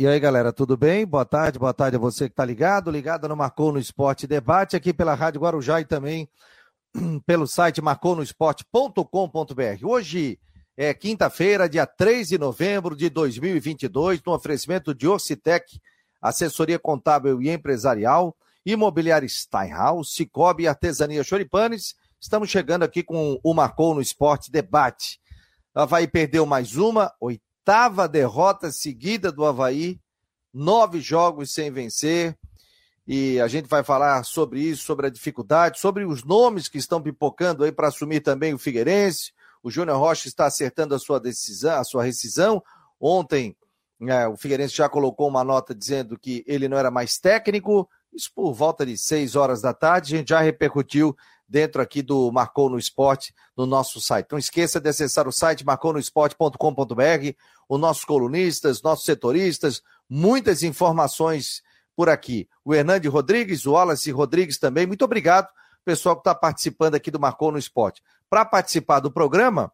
E aí, galera, tudo bem? Boa tarde, boa tarde a você que está ligado, ligado no Marcou no Esporte Debate, aqui pela Rádio Guarujá e também pelo site marconosport.com.br. Hoje é quinta-feira, dia 3 de novembro de 2022, no oferecimento de Orcitec, assessoria contábil e empresarial, imobiliária Steinhaus, Cicobi e Artesania Choripanes. Estamos chegando aqui com o Marcou no Esporte Debate. Havaí perdeu mais uma, derrota seguida do Havaí, nove jogos sem vencer. E a gente vai falar sobre isso, sobre a dificuldade, sobre os nomes que estão pipocando aí para assumir também o Figueirense. O Júnior Rocha está acertando a sua decisão, a sua rescisão. Ontem é, o Figueirense já colocou uma nota dizendo que ele não era mais técnico. Isso por volta de seis horas da tarde. A gente já repercutiu dentro aqui do Marcou no Esporte, no nosso site. Não esqueça de acessar o site marconosport.com.br, os nossos colunistas, nossos setoristas, muitas informações por aqui. O Hernande Rodrigues, o Wallace Rodrigues também, muito obrigado, pessoal que está participando aqui do Marcou no Esporte. Para participar do programa,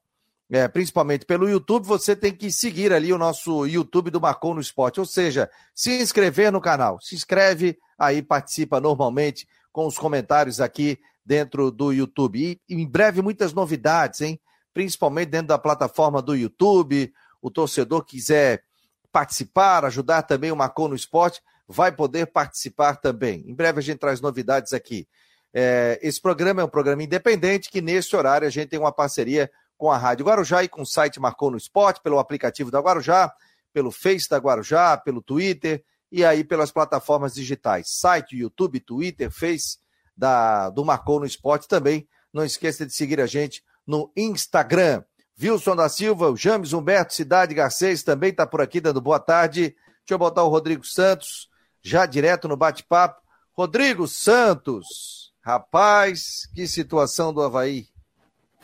é, principalmente pelo YouTube, você tem que seguir ali o nosso YouTube do Marcou no Esporte, ou seja, se inscrever no canal. Se inscreve, aí participa normalmente com os comentários aqui dentro do YouTube. E em breve muitas novidades, hein? Principalmente dentro da plataforma do YouTube. O torcedor quiser participar, ajudar também o Marcou no Esporte, vai poder participar também. Em breve a gente traz novidades aqui. É, esse programa é um programa independente que nesse horário a gente tem uma parceria com a Rádio Guarujá e com o site Marcou no Esporte, pelo aplicativo da Guarujá, pelo Face da Guarujá, pelo Twitter e aí pelas plataformas digitais. Site, YouTube, Twitter, Face da, do Marcou no Esporte também. Não esqueça de seguir a gente no Instagram. Wilson da Silva, o James Humberto, Cidade Garcês também está por aqui dando boa tarde. Deixa eu botar o Rodrigo Santos já direto no bate-papo. Rodrigo Santos, rapaz, que situação do Havaí.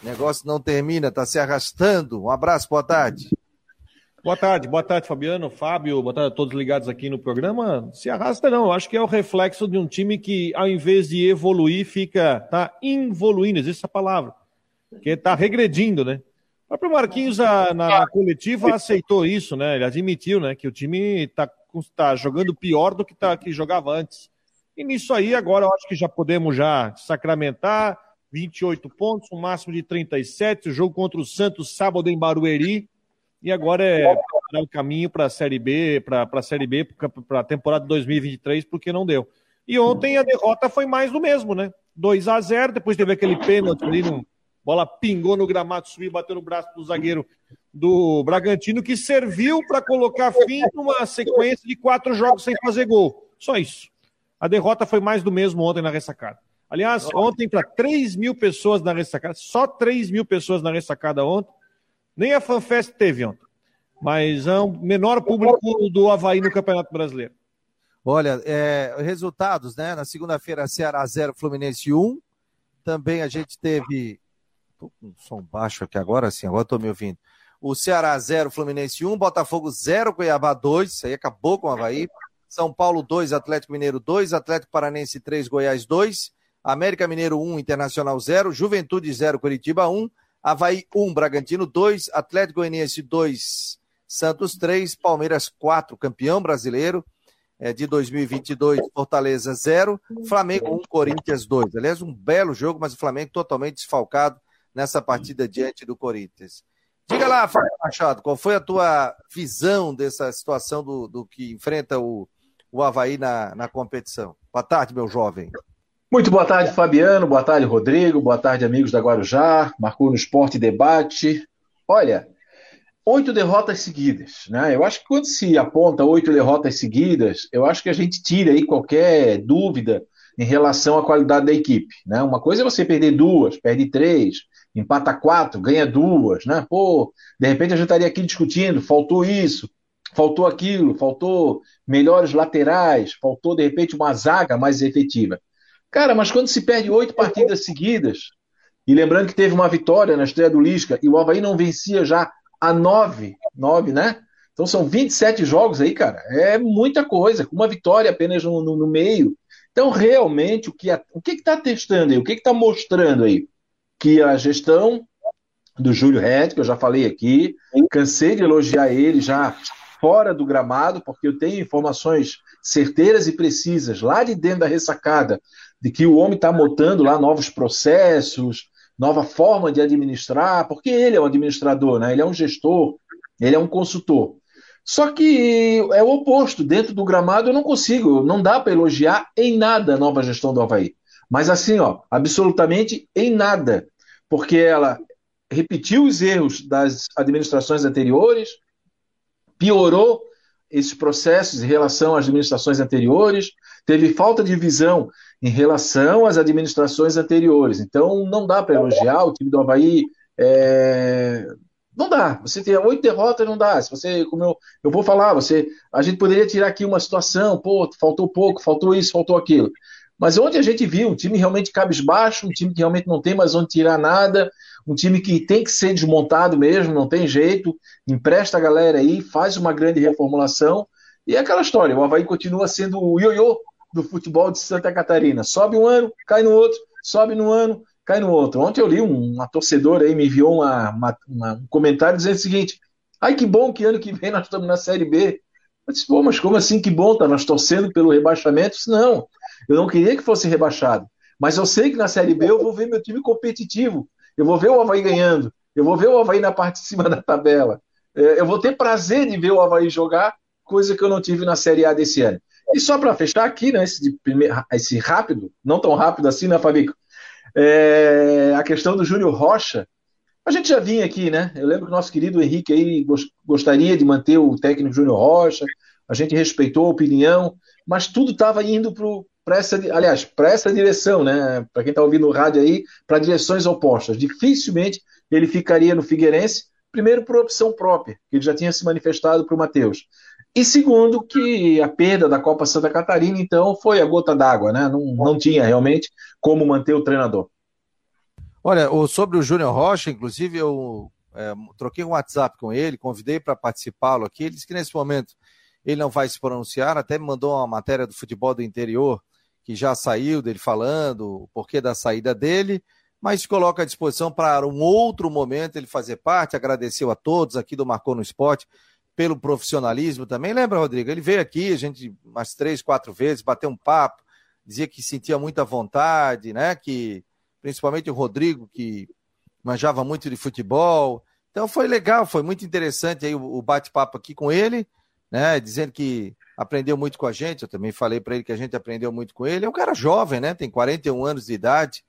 O negócio não termina, está se arrastando. Um abraço, boa tarde. Boa tarde, boa tarde, Fabiano, Fábio, boa tarde a todos ligados aqui no programa. Se arrasta não, acho que é o reflexo de um time que, ao invés de evoluir, fica, tá involuindo, existe essa palavra, que tá regredindo, né? O próprio Marquinhos, na, na, coletiva, aceitou isso, né? Ele admitiu, né, que o time tá, tá jogando pior do que, tá, que jogava antes. E nisso aí, agora, eu acho que já podemos já sacramentar, 28 pontos, um máximo de 37, o jogo contra o Santos, sábado em Barueri, e agora é o caminho para a Série B, para a Série B, para a temporada 2023, porque não deu. E ontem a derrota foi mais do mesmo, né? 2 a 0 depois teve aquele pênalti ali, no, bola pingou no gramado, subiu, bateu no braço do zagueiro do Bragantino, que serviu para colocar fim numa sequência de quatro jogos sem fazer gol. Só isso. A derrota foi mais do mesmo ontem na ressacada. Aliás, ontem para 3 mil pessoas na ressacada, só 3 mil pessoas na ressacada ontem, nem a FanFest teve ontem. Mas é o menor público do Havaí no Campeonato Brasileiro. Olha, é, resultados, né? Na segunda-feira, Ceará 0, Fluminense 1. Também a gente teve. Tô com som baixo aqui agora, sim, agora estou me ouvindo. O Ceará 0, Fluminense 1, Botafogo 0, Cuiabá 2, isso aí acabou com o Havaí. São Paulo 2, Atlético Mineiro 2, Atlético Paranense 3, Goiás 2, América Mineiro 1, Internacional 0, Juventude 0, Curitiba 1, Havaí 1, Bragantino 2, Atlético Goianiense 2, Santos 3, Palmeiras 4, campeão brasileiro é, de 2022, Fortaleza 0, Flamengo 1, Corinthians 2. Aliás, um belo jogo, mas o Flamengo totalmente desfalcado nessa partida diante do Corinthians. Diga lá, Fábio Machado, qual foi a tua visão dessa situação do, do que enfrenta o, o Havaí na, na competição? Boa tarde, meu jovem. Muito boa tarde, Fabiano. Boa tarde, Rodrigo. Boa tarde, amigos da Guarujá. Marcou no Esporte Debate. Olha, oito derrotas seguidas, né? Eu acho que quando se aponta oito derrotas seguidas, eu acho que a gente tira aí qualquer dúvida em relação à qualidade da equipe, né? Uma coisa é você perder duas, perde três, empata quatro, ganha duas, né? Pô, de repente a gente estaria aqui discutindo, faltou isso, faltou aquilo, faltou melhores laterais, faltou de repente uma zaga mais efetiva. Cara, mas quando se perde oito partidas seguidas, e lembrando que teve uma vitória na estreia do Lisca, e o Havaí não vencia já a nove, nove, né? Então são 27 jogos aí, cara. É muita coisa, com uma vitória apenas no, no, no meio. Então, realmente, o que o que está testando aí? O que está mostrando aí? Que a gestão do Júlio Red, que eu já falei aqui, cansei de elogiar ele já fora do gramado, porque eu tenho informações certeiras e precisas lá de dentro da ressacada, de que o homem está montando lá novos processos, nova forma de administrar, porque ele é um administrador, né? ele é um gestor, ele é um consultor. Só que é o oposto, dentro do gramado eu não consigo, não dá para elogiar em nada a nova gestão do Havaí. Mas assim, ó, absolutamente em nada, porque ela repetiu os erros das administrações anteriores, piorou esses processos em relação às administrações anteriores, teve falta de visão em relação às administrações anteriores. Então, não dá para elogiar o time do Havaí. É... Não dá. Você tem oito derrotas, não dá. Se você, como eu, eu vou falar, você, a gente poderia tirar aqui uma situação, pô, faltou pouco, faltou isso, faltou aquilo. Mas onde a gente viu um time realmente cabisbaixo, um time que realmente não tem mais onde tirar nada, um time que tem que ser desmontado mesmo, não tem jeito, empresta a galera aí, faz uma grande reformulação. E é aquela história, o Havaí continua sendo o ioiô do futebol de Santa Catarina. Sobe um ano, cai no outro, sobe no ano, cai no outro. Ontem eu li um, uma torcedora aí, me enviou uma, uma, uma, um comentário dizendo o seguinte: ai que bom que ano que vem nós estamos na Série B. Eu disse, pô, mas como assim que bom? Tá nós torcendo pelo rebaixamento? Disse, não, eu não queria que fosse rebaixado. Mas eu sei que na Série B eu vou ver meu time competitivo. Eu vou ver o Havaí ganhando. Eu vou ver o Havaí na parte de cima da tabela. É, eu vou ter prazer de ver o Havaí jogar, coisa que eu não tive na Série A desse ano. E só para fechar aqui, né, esse, esse, rápido, não tão rápido assim, né, Fabico? É, a questão do Júnior Rocha, a gente já vinha aqui, né? Eu lembro que o nosso querido Henrique aí gostaria de manter o técnico Júnior Rocha, a gente respeitou a opinião, mas tudo estava indo para essa, aliás, para essa direção, né? Para quem está ouvindo o rádio aí, para direções opostas. Dificilmente ele ficaria no Figueirense, primeiro por opção própria, que ele já tinha se manifestado para o Matheus. E segundo, que a perda da Copa Santa Catarina, então, foi a gota d'água, né? Não, não tinha realmente como manter o treinador. Olha, sobre o Júnior Rocha, inclusive, eu é, troquei um WhatsApp com ele, convidei para participá-lo aqui. Ele disse que nesse momento ele não vai se pronunciar, até me mandou uma matéria do futebol do interior que já saiu dele falando o porquê da saída dele, mas coloca à disposição para um outro momento ele fazer parte. Agradeceu a todos aqui do Marcou no Esporte pelo profissionalismo também. Lembra, Rodrigo? Ele veio aqui, a gente umas três, quatro vezes, bateu um papo, dizia que sentia muita vontade, né? Que principalmente o Rodrigo, que manjava muito de futebol. Então foi legal, foi muito interessante aí o, bate-papo aqui com ele, né? Dizendo que aprendeu muito com a gente. Eu também falei para ele que a gente aprendeu muito com ele. É um cara jovem, né? Tem 41 anos de idade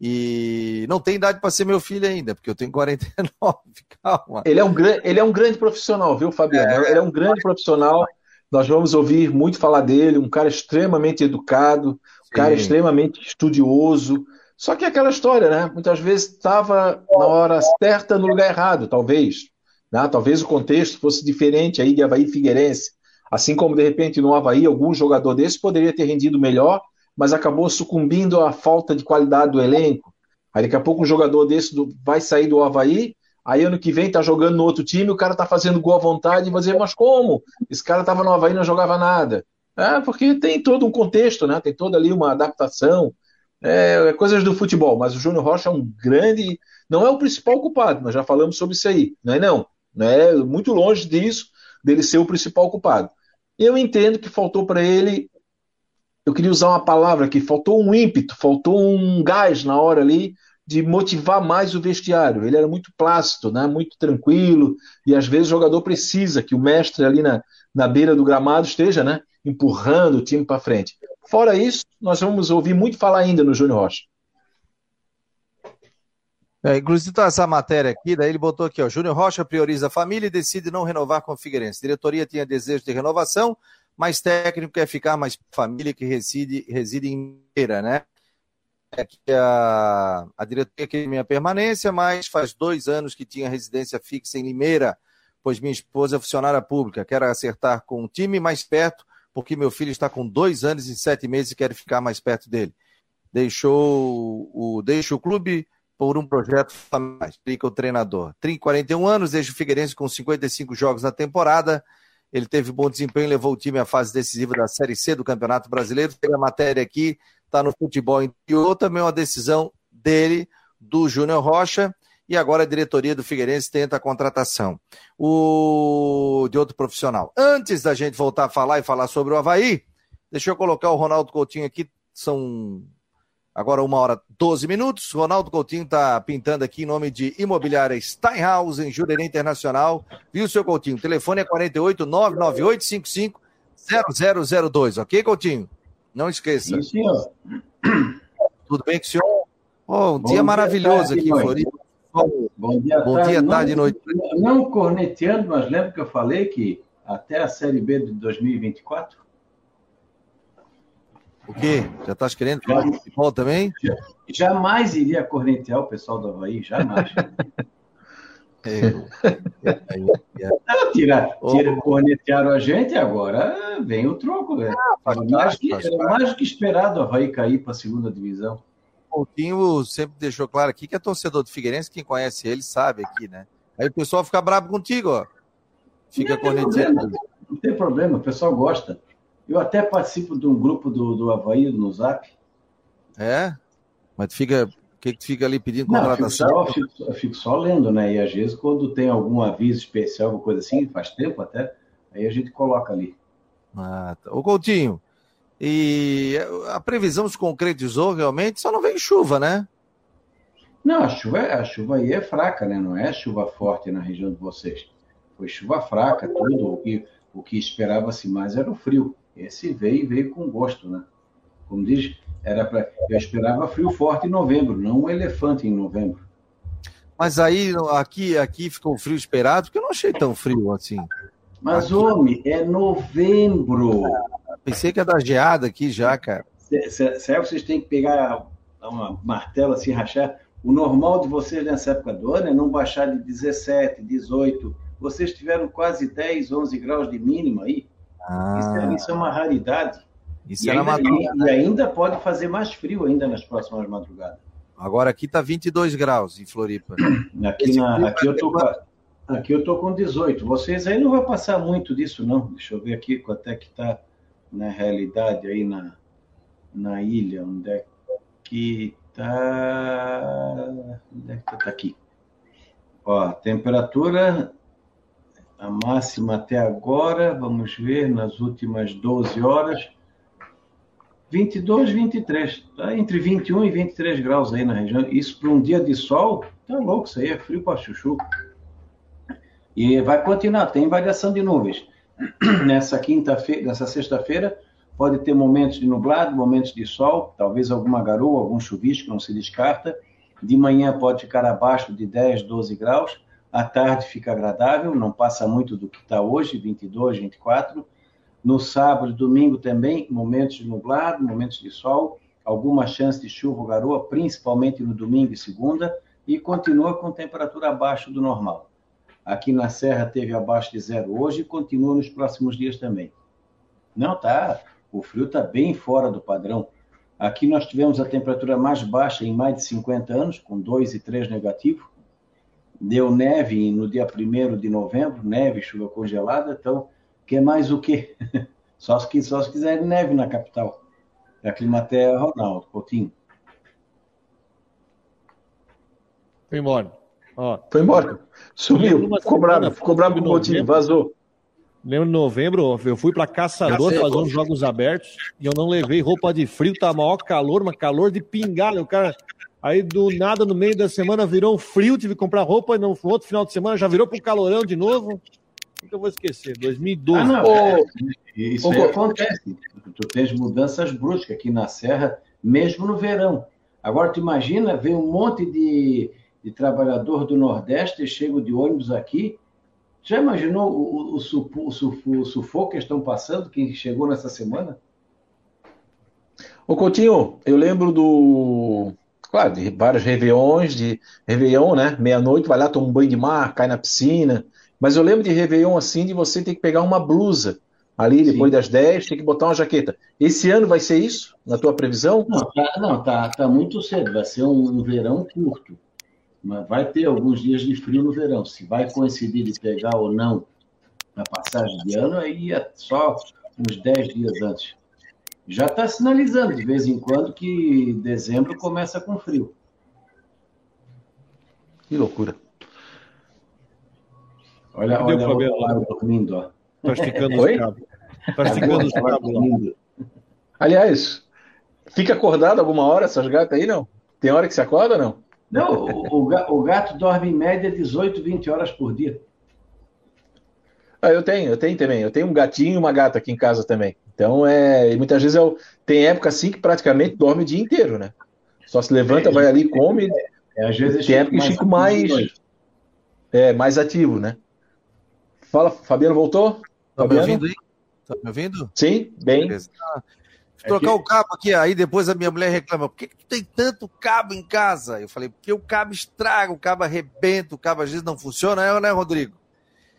e não tem idade para ser meu filho ainda, porque eu tenho 49. Calma. Ele é um, ele é um grande profissional, viu, Fabiano? É. Ele é um grande profissional. Nós vamos ouvir muito falar dele, um cara extremamente educado, um cara extremamente estudioso, só que é aquela história, né? Muitas vezes estava na hora certa no lugar errado, talvez. Né? Talvez o contexto fosse diferente aí de Havaí Figueirense. Assim como, de repente, no Havaí, algum jogador desse poderia ter rendido melhor, mas acabou sucumbindo à falta de qualidade do elenco. Aí daqui a pouco um jogador desse do, vai sair do Havaí, aí ano que vem tá jogando no outro time, o cara tá fazendo gol à vontade e vai dizer, mas como? Esse cara tava no Havaí e não jogava nada. É, porque tem todo um contexto, né? Tem toda ali uma adaptação, é, é, coisas do futebol, mas o Júnior Rocha é um grande. Não é o principal culpado, nós já falamos sobre isso aí. Não é não. Não é muito longe disso, dele ser o principal culpado. Eu entendo que faltou para ele. Eu queria usar uma palavra aqui, faltou um ímpeto, faltou um gás na hora ali de motivar mais o vestiário. Ele era muito plácido, né? muito tranquilo, e às vezes o jogador precisa que o mestre ali na, na beira do gramado esteja né? empurrando o time para frente. Fora isso, nós vamos ouvir muito falar ainda no Júnior Rocha. É, inclusive, tá essa matéria aqui, daí ele botou aqui, ó, Júnior Rocha prioriza a família e decide não renovar com o Figueirense. Diretoria tinha desejo de renovação, mas técnico quer ficar mais família que reside, reside em Meira, né? É que a, a diretoria quer minha permanência, mas faz dois anos que tinha residência fixa em Limeira, pois minha esposa é funcionária pública. Quero acertar com um time mais perto porque meu filho está com dois anos e sete meses e quero ficar mais perto dele. Deixou o, deixa o clube por um projeto explica o treinador. 30, 41 anos, deixa o Figueirense com 55 jogos na temporada. Ele teve bom desempenho, levou o time à fase decisiva da Série C do Campeonato Brasileiro. Tem a matéria aqui, está no futebol interior, também uma decisão dele, do Júnior Rocha. e agora a diretoria do Figueirense tenta a contratação o... de outro profissional. Antes da gente voltar a falar e falar sobre o Havaí, deixa eu colocar o Ronaldo Coutinho aqui, são agora uma hora 12 minutos. Ronaldo Coutinho está pintando aqui em nome de Imobiliária Steinhaus, em Jurerê Internacional. Viu, seu Coutinho? O telefone é 48 998 55 0002, ok, Coutinho? Não esqueça. Sim, senhor. Tudo bem com o senhor? Oh, um Bom dia maravilhoso dia, aqui em Floripa. Bom dia, Bom tarde, dia, tarde e noite. Não corneteando, mas lembra que eu falei que até a Série B de 2024? O quê? Já estás querendo falar de futebol também? Jamais iria cornetear o pessoal do Havaí, jamais. É, é, é, tira, tira, cornetearam a gente agora vem o troco. Né? Ah, mais que, era mais do que esperado o Havaí cair para a segunda divisão. O Coutinho sempre deixou claro aqui que é torcedor do Figueirense, quem conhece ele sabe aqui, né? Aí o pessoal fica bravo contigo, ó. Fica corneteando. Não tem problema, o pessoal gosta. Eu até participo de um grupo do, do Havaí no Zap. É? Mas fica que, que fica ali pedindo contratação? Não, eu fico, só, eu fico só lendo, né? E às vezes, quando tem algum aviso especial, alguma coisa assim, faz tempo até, aí a gente coloca ali. Ah, tá. Ô Coutinho, e a previsão se concretizou realmente, só não vem chuva, né? Não, a chuva, é, a chuva aí é fraca, né? Não é chuva forte na região de vocês. Foi chuva fraca, tudo. O que, o que esperava-se mais era o frio. Esse veio e veio com gosto, né? Como diz, era para eu esperava frio forte em novembro, não um elefante em novembro. Mas aí aqui aqui ficou frio esperado, porque eu não achei tão frio assim. Mas aqui... homem, é novembro. Pensei que ia dar geada aqui já, cara. Será que vocês têm que pegar uma martela assim, rachar? O normal de vocês nessa época do ano é não baixar de 17, 18. Vocês tiveram quase 10, 11 graus de mínima aí. Ah. Isso, é, isso é uma raridade. Isso e, ainda, e, e ainda pode fazer mais frio ainda nas próximas madrugadas. Agora aqui está 22 graus em Floripa. Aqui, na, aqui, eu tô, aqui eu tô com 18. Vocês aí não vai passar muito disso, não. Deixa eu ver aqui quanto é que está na realidade aí na, na ilha. Onde é que está? Onde é que está aqui? Ó, temperatura a máxima até agora, vamos ver, nas últimas 12 horas, 22, 23. Tá entre 21 e 23 graus aí na região. Isso para um dia de sol, tá louco, isso aí é frio para chuchu. E vai continuar, tem variação de nuvens. Nessa quinta-feira, nessa sexta-feira, pode ter momentos de nublado, momentos de sol, talvez alguma garoa, algum chuvisco, não se descarta. De manhã pode ficar abaixo de 10, 12 graus. À tarde fica agradável, não passa muito do que está hoje, 22, 24 no sábado e domingo também, momentos de nublado, momentos de sol, alguma chance de chuva ou garoa, principalmente no domingo e segunda, e continua com temperatura abaixo do normal. Aqui na Serra teve abaixo de zero hoje e continua nos próximos dias também. Não, tá. O frio está bem fora do padrão. Aqui nós tivemos a temperatura mais baixa em mais de 50 anos, com 2 e 3 negativo. Deu neve no dia 1 de novembro, neve, chuva congelada, então Quer mais o quê? Só se, só se quiser neve na capital. É a Climaterra Ronaldo, Coutinho. Foi embora. Ó, Foi embora. Sumiu. Ficou bravo, ficou bravo com o Coutinho, vazou. Lembro em novembro, eu fui para Caçador fazer uns jogos abertos e eu não levei roupa de frio, tá maior calor, mas calor de pingada. O cara, aí do nada, no meio da semana, virou um frio, tive que comprar roupa, e no outro final de semana já virou pro calorão de novo. Nunca vou esquecer, 2012. Ah, não, é, isso acontece. Tu tens mudanças bruscas aqui na Serra, mesmo no verão. Agora, tu imagina, vem um monte de, de trabalhador do Nordeste, chego de ônibus aqui. Já imaginou o, o, o, o, sufoco que estão passando, quem chegou nessa semana? Ô Coutinho, eu lembro do. Claro, de vários réveillons, de Réveillon, né? Meia-noite, vai lá, toma um banho de mar, cai na piscina, mas eu lembro de Réveillon assim, de você ter que pegar uma blusa ali depois Sim. das 10, tem que botar uma jaqueta. Esse ano vai ser isso, na tua previsão? Não, tá, não, tá, tá muito cedo, vai ser um, um verão curto. Mas vai ter alguns dias de frio no verão. Se vai coincidir de pegar ou não a passagem de ano, aí é só uns 10 dias antes. Já está sinalizando de vez em quando que dezembro começa com frio. Que loucura. Olha, Cadê olha o Fabiano o lá? Fábio dormindo, ó. Tá esticando Oi? os cabos. Tá esticando os cabos lá. Aliás, fica acordado alguma hora essas gatas aí, não? Tem hora que se acorda ou não? Não, o, o gato dorme em média 18, 20 horas por dia. Ah, eu tenho, eu tenho também. Eu tenho um gatinho e uma gata aqui em casa também. Então, é, e muitas vezes eu, tem época assim que praticamente dorme o dia inteiro, né? Só se levanta, É, vai ali, come, É, às vezes Tem época que fico mais- é mais ativo, né? Fala, Fabiano voltou? Tá me Fabiano? ouvindo aí? Tá me ouvindo? Sim, bem. Beleza. Ah, trocar o cabo aqui, aí depois a minha mulher reclama, por que, que tu tem tanto cabo em casa? Eu falei, porque o cabo estraga, o cabo arrebenta, o cabo às vezes não funciona, é, né, Rodrigo?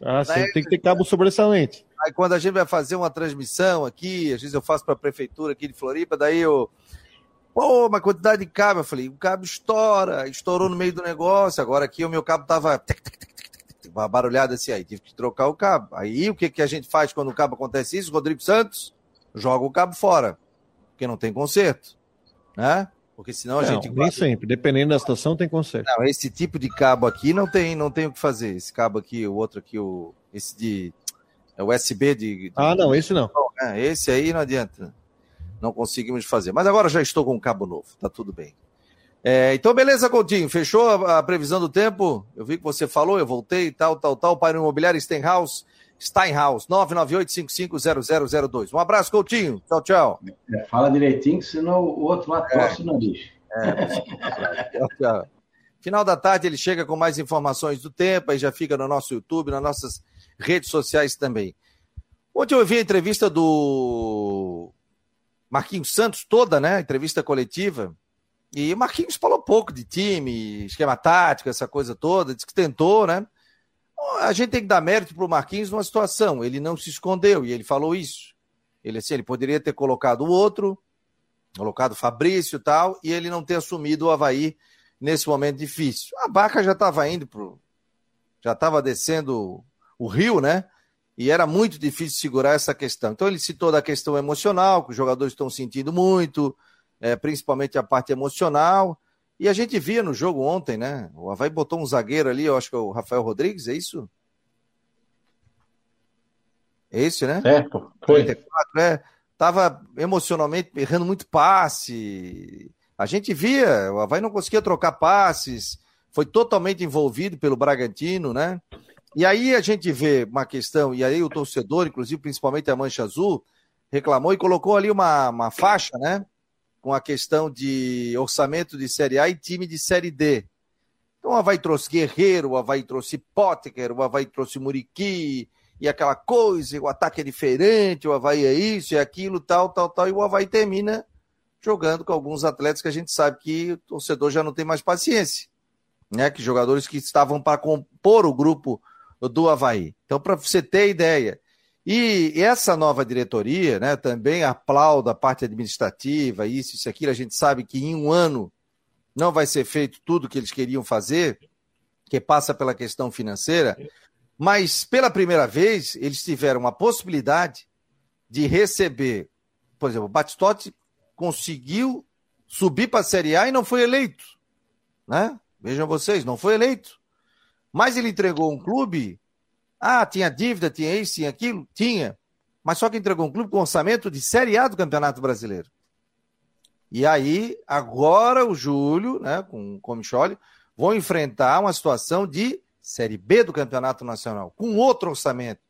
Ah, sim, tem que ter cabo sobressalente. Aí quando a gente vai fazer uma transmissão aqui, às vezes eu faço para a prefeitura aqui de Floripa, daí eu. Pô, uma quantidade de cabo. Eu falei, o cabo estoura, estourou no meio do negócio. Agora aqui o meu cabo tava. Uma barulhada assim, aí tive que trocar o cabo. Aí o que, que a gente faz quando o cabo acontece isso? Rodrigo Santos joga o cabo fora, porque não tem conserto, né? Porque senão a Não, gente. nem sempre. Dependendo da situação, tem conserto. Não, esse tipo de cabo aqui não tem, não tem o que fazer. Esse cabo aqui, o outro aqui, o esse de é USB de, de Ah, não, esse não. é, esse aí não adianta. Não conseguimos fazer. Mas agora já estou com um cabo novo, tá tudo bem. É, então, beleza, Coutinho. Fechou a, a previsão do tempo? Eu vi que você falou, eu voltei, tal, tal, tal. Para o imobiliário Steinhaus, Steinhaus, 998-550002. Um abraço, Coutinho. Tchau, tchau. É, fala direitinho, senão o outro lá torce o nariz. Tchau, tchau. Final da tarde ele chega com mais informações do tempo, aí já fica no nosso YouTube, nas nossas redes sociais também. Ontem eu ouvi a entrevista do Marquinhos Santos toda, né? Entrevista coletiva. E o Marquinhos falou pouco de time, esquema tático, essa coisa toda, disse que tentou, né? A gente tem que dar mérito para o Marquinhos numa situação. Ele não se escondeu e ele falou isso. Ele assim, ele poderia ter colocado o outro, colocado o Fabrício e tal, e ele não ter assumido o Havaí nesse momento difícil. A Baca já estava indo pro. Já estava descendo o rio, né? E era muito difícil segurar essa questão. Então ele citou da questão emocional, que os jogadores estão sentindo muito, é, principalmente a parte emocional. E a gente via no jogo ontem, né? O Havaí botou um zagueiro ali, eu acho que é o Rafael Rodrigues, é isso? É esse, né? É, foi. 34, é. Tava emocionalmente errando muito passe. A gente via, o Havaí não conseguia trocar passes, foi totalmente envolvido pelo Bragantino, né? E aí a gente vê uma questão, e aí o torcedor, inclusive principalmente a Mancha Azul, reclamou e colocou ali uma, uma faixa, né? Com a questão de orçamento de Série A e time de Série D. Então o Havaí trouxe Guerreiro, o Havaí trouxe Potker, o Havaí trouxe Muriqui, e aquela coisa, o ataque é diferente, o Havaí é isso, é aquilo, tal, tal, tal, e o Havaí termina jogando com alguns atletas que a gente sabe que o torcedor já não tem mais paciência, né? Que jogadores que estavam para compor o grupo do Havaí. Então, para você ter ideia. E essa nova diretoria, né, também aplaudo a parte administrativa, isso, isso, aquilo. A gente sabe que em um ano não vai ser feito tudo que eles queriam fazer, que passa pela questão financeira, mas pela primeira vez eles tiveram a possibilidade de receber, por exemplo, o Batistotti conseguiu subir para a Série A e não foi eleito, né? Vejam vocês, não foi eleito. Mas ele entregou um clube. Ah, tinha dívida, tinha isso, tinha aquilo? Tinha. Mas só que entregou um clube com orçamento de Série A do Campeonato Brasileiro. E aí, agora o Júlio, né, com o Comicholi, vão enfrentar uma situação de Série B do Campeonato Nacional, com outro orçamento,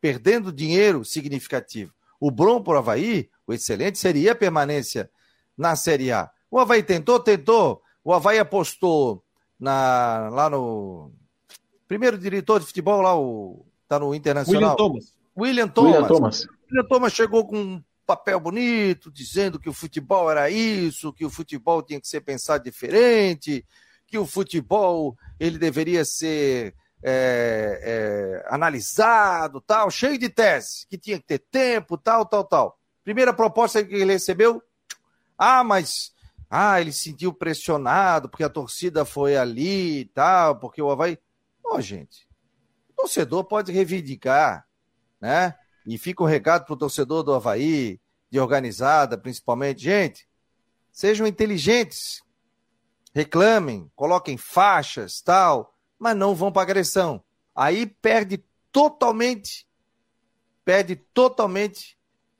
perdendo dinheiro significativo. O Brom por Havaí, o excelente, seria a permanência na Série A. O Havaí tentou, tentou. O Havaí apostou na, lá no. Primeiro diretor de futebol lá, o. Tá no Internacional. William Thomas. William Thomas. William Thomas. William Thomas chegou com um papel bonito, dizendo que o futebol era isso, que o futebol tinha que ser pensado diferente, que o futebol ele deveria ser é, é, analisado, tal, cheio de teses, que tinha que ter tempo, tal, tal, tal. Primeira proposta que ele recebeu, ah, mas ah, ele se sentiu pressionado porque a torcida foi ali e tal, porque o Havaí. Oh, gente, o torcedor pode reivindicar, né? E fica um recado para o torcedor do Havaí, de organizada principalmente. Gente, sejam inteligentes. reclamem, coloquem faixas, tal, mas não vão para agressão. Aí perde totalmente, perde totalmente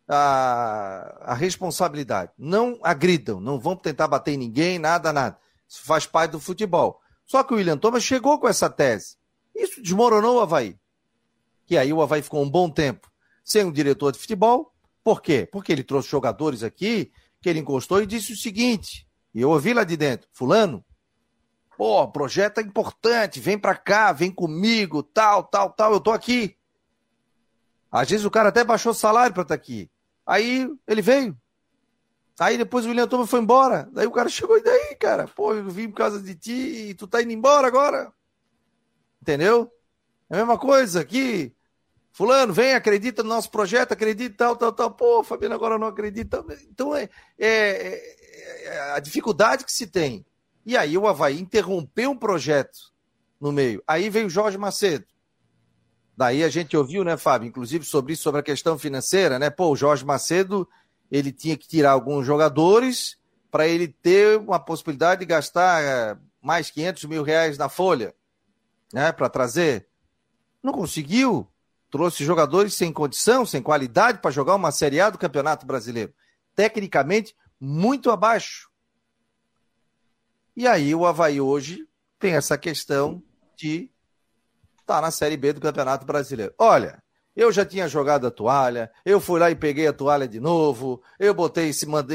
a, a responsabilidade. Não agridam, não vão tentar bater em ninguém, nada, nada. Isso faz parte do futebol. Só que o William Thomas chegou com essa tese. Isso desmoronou o Havaí. E aí o Havaí ficou um bom tempo sem um diretor de futebol. Por quê? Porque ele trouxe jogadores aqui que ele encostou e disse o seguinte: e eu ouvi lá de dentro, fulano, pô, projeto é importante, vem pra cá, vem comigo, tal, tal, tal, eu tô aqui. Às vezes o cara até baixou o salário pra estar tá aqui. Aí ele veio. Aí depois o William Thomas foi embora. Daí o cara chegou, e daí, cara? Pô, eu vim por causa de ti e tu tá indo embora agora. Entendeu? É a mesma coisa aqui. Fulano, vem, acredita no nosso projeto, acredita, tal, tal, tal. Pô, Fabiano agora não acredita. Então é, é, é, a dificuldade que se tem. E aí o Havaí interrompeu um projeto no meio. Aí veio o Jorge Macedo. Daí a gente ouviu, né, Fábio, inclusive sobre isso, sobre a questão financeira, né? Pô, o Jorge Macedo, ele tinha que tirar alguns jogadores para ele ter uma possibilidade de gastar é, mais 500 mil reais na folha, né, para trazer. Não conseguiu. Trouxe jogadores sem condição, sem qualidade para jogar uma Série A do Campeonato Brasileiro. Tecnicamente, muito abaixo. E aí o Havaí hoje tem essa questão de estar tá na Série B do Campeonato Brasileiro. Olha, eu já tinha jogado a toalha, eu fui lá e peguei a toalha de novo, eu botei,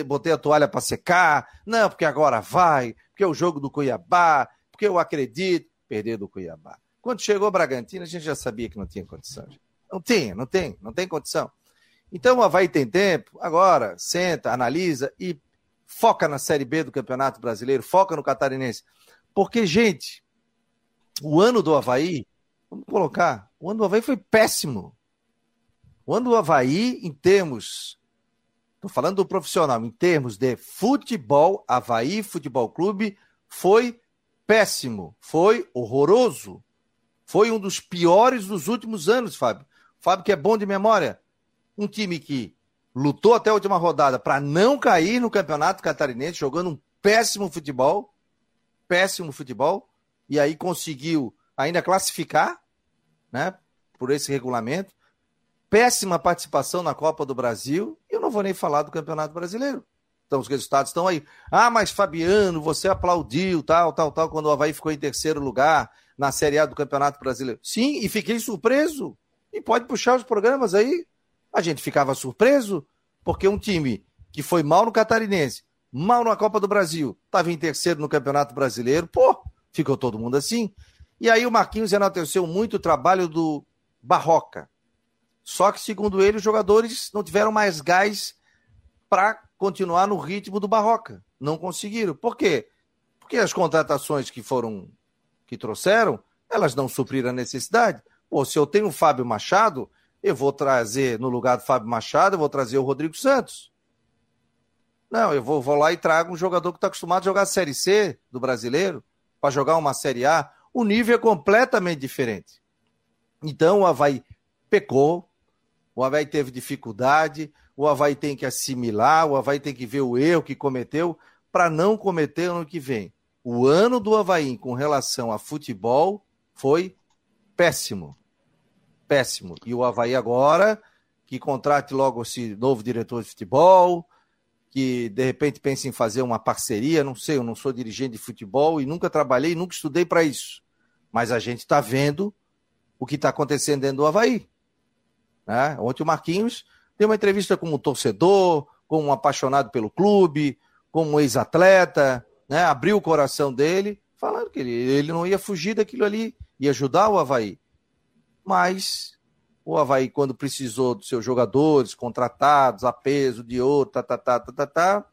botei a toalha para secar, não, porque agora vai, porque é o jogo do Cuiabá, porque eu acredito, perder do Cuiabá. Quando chegou o Bragantino, a gente já sabia que não tinha condição. Não tinha, não tem, não tem condição. Então o Havaí tem tempo, agora senta, analisa e foca na Série B do Campeonato Brasileiro, foca no Catarinense. Porque, gente, o ano do Havaí, vamos colocar, o ano do Havaí foi péssimo. O ano do Havaí, em termos, estou falando do profissional, em termos de futebol, Havaí Futebol Clube foi péssimo, foi horroroso. Foi um dos piores dos últimos anos, Fábio. Fábio, que é bom de memória um time que lutou até a última rodada para não cair no Campeonato Catarinense, jogando um péssimo futebol, péssimo futebol, e aí conseguiu ainda classificar, né, por esse regulamento. Péssima participação na Copa do Brasil, e eu não vou nem falar do Campeonato Brasileiro. Então os resultados estão aí. Ah, mas Fabiano, você aplaudiu, tal, tal, tal, quando o Havaí ficou em terceiro lugar na Série A do Campeonato Brasileiro. Sim, e fiquei surpreso. E pode puxar os programas aí a gente ficava surpreso, porque um time que foi mal no Catarinense, mal na Copa do Brasil, estava em terceiro no Campeonato Brasileiro, pô, ficou todo mundo assim. E aí o Marquinhos enalteceu muito o trabalho do Barroca. Só que, segundo ele, os jogadores não tiveram mais gás para continuar no ritmo do Barroca. Não conseguiram. Por quê? Porque as contratações que foram, que trouxeram, elas não supriram a necessidade. Pô, se eu tenho o Fábio Machado, eu vou trazer, no lugar do Fábio Machado, eu vou trazer o Rodrigo Santos. Não, eu vou, vou lá e trago um jogador que está acostumado a jogar a Série C do brasileiro, para jogar uma Série A. O nível é completamente diferente. Então o Havaí pecou, o Havaí teve dificuldade, o Havaí tem que assimilar, o Havaí tem que ver o erro que cometeu para não cometer no que vem. O ano do Havaí com relação a futebol foi péssimo péssimo. E o Havaí agora, que contrate logo esse novo diretor de futebol, que de repente pense em fazer uma parceria, não sei, eu não sou dirigente de futebol e nunca trabalhei, nunca estudei para isso. Mas a gente está vendo o que está acontecendo dentro do Havaí. Né? Ontem o Marquinhos deu uma entrevista como torcedor, como um apaixonado pelo clube, como um ex-atleta, né? abriu o coração dele, falando que ele, ele não ia fugir daquilo ali, ia ajudar o Havaí mas o Havaí, quando precisou dos seus jogadores contratados a peso de ouro, tá, tá, tá, tá, tá, tá,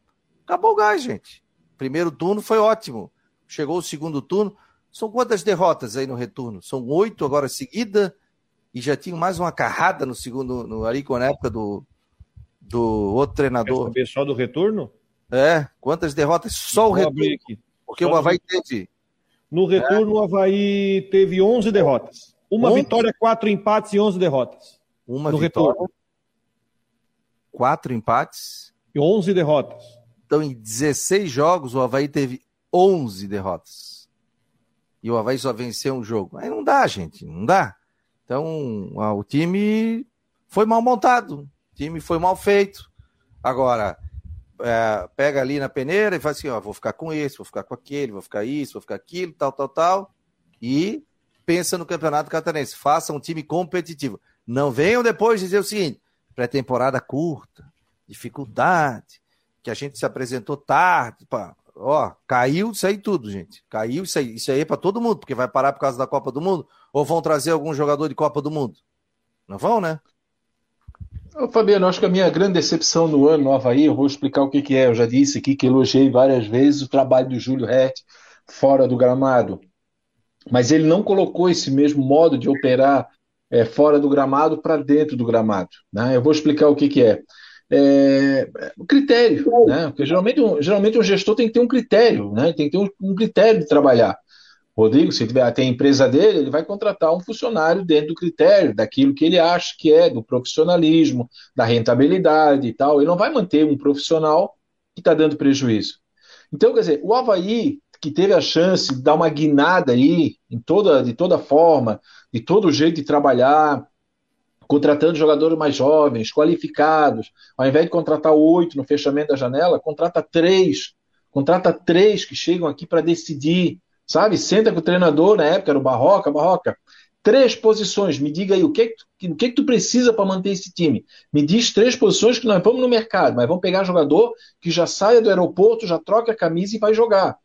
acabou o gás, gente. Primeiro turno foi ótimo. Chegou o segundo turno. São quantas derrotas aí no retorno? São oito agora seguida e já tinha mais uma carrada no segundo, no, ali com a época do, do outro treinador. O pessoal do retorno? É, quantas derrotas? Só o retorno. Porque Só o Havaí teve. No retorno, é. o Havaí teve 11 derrotas. Uma vitória, quatro empates e onze derrotas. Uma no vitória. Retorno. Quatro empates. E onze derrotas. Então, em 16 jogos, o Havaí teve 11 derrotas. E o Havaí só venceu um jogo. Aí não dá, gente, não dá. Então, o time foi mal montado, o time foi mal feito. Agora, é, pega ali na peneira e faz assim: ó, vou ficar com esse, vou ficar com aquele, vou ficar isso, vou ficar aquilo, tal, tal, tal. E pensa no Campeonato Catarinense. Faça um time competitivo. Não venham depois dizer o seguinte: pré-temporada curta, dificuldade, que a gente se apresentou tarde. Pá. Ó, caiu isso aí tudo, gente. Caiu isso aí. Isso aí é para todo mundo, porque vai parar por causa da Copa do Mundo. Ou vão trazer algum jogador de Copa do Mundo? Não vão, né? Ô, Fabiano, acho que a minha grande decepção no ano no Havaí, eu vou explicar o que, que é. Eu já disse aqui que elogiei várias vezes o trabalho do Júlio Rett fora do gramado. Mas ele não colocou esse mesmo modo de operar é, fora do gramado para dentro do gramado. Né? Eu vou explicar o que, que é. é o critério, né? Porque geralmente, um, geralmente um gestor tem que ter um critério, né? Tem que ter um, um critério de trabalhar. Rodrigo, se tiver, tem a empresa dele, ele vai contratar um funcionário dentro do critério, daquilo que ele acha que é, do profissionalismo, da rentabilidade e tal. Ele não vai manter um profissional que está dando prejuízo. Então, quer dizer, o Havaí, que teve a chance de dar uma guinada aí, em toda, de toda forma, de todo jeito de trabalhar, contratando jogadores mais jovens, qualificados, ao invés de contratar oito no fechamento da janela, contrata três, contrata três que chegam aqui para decidir sabe? Senta com o treinador, na época era o Barroca, Barroca, três posições, me diga aí, o que, o que, que tu precisa para manter esse time? Me diz três posições que nós vamos no mercado, mas vamos pegar jogador que já saia do aeroporto, já troca a camisa e vai jogar.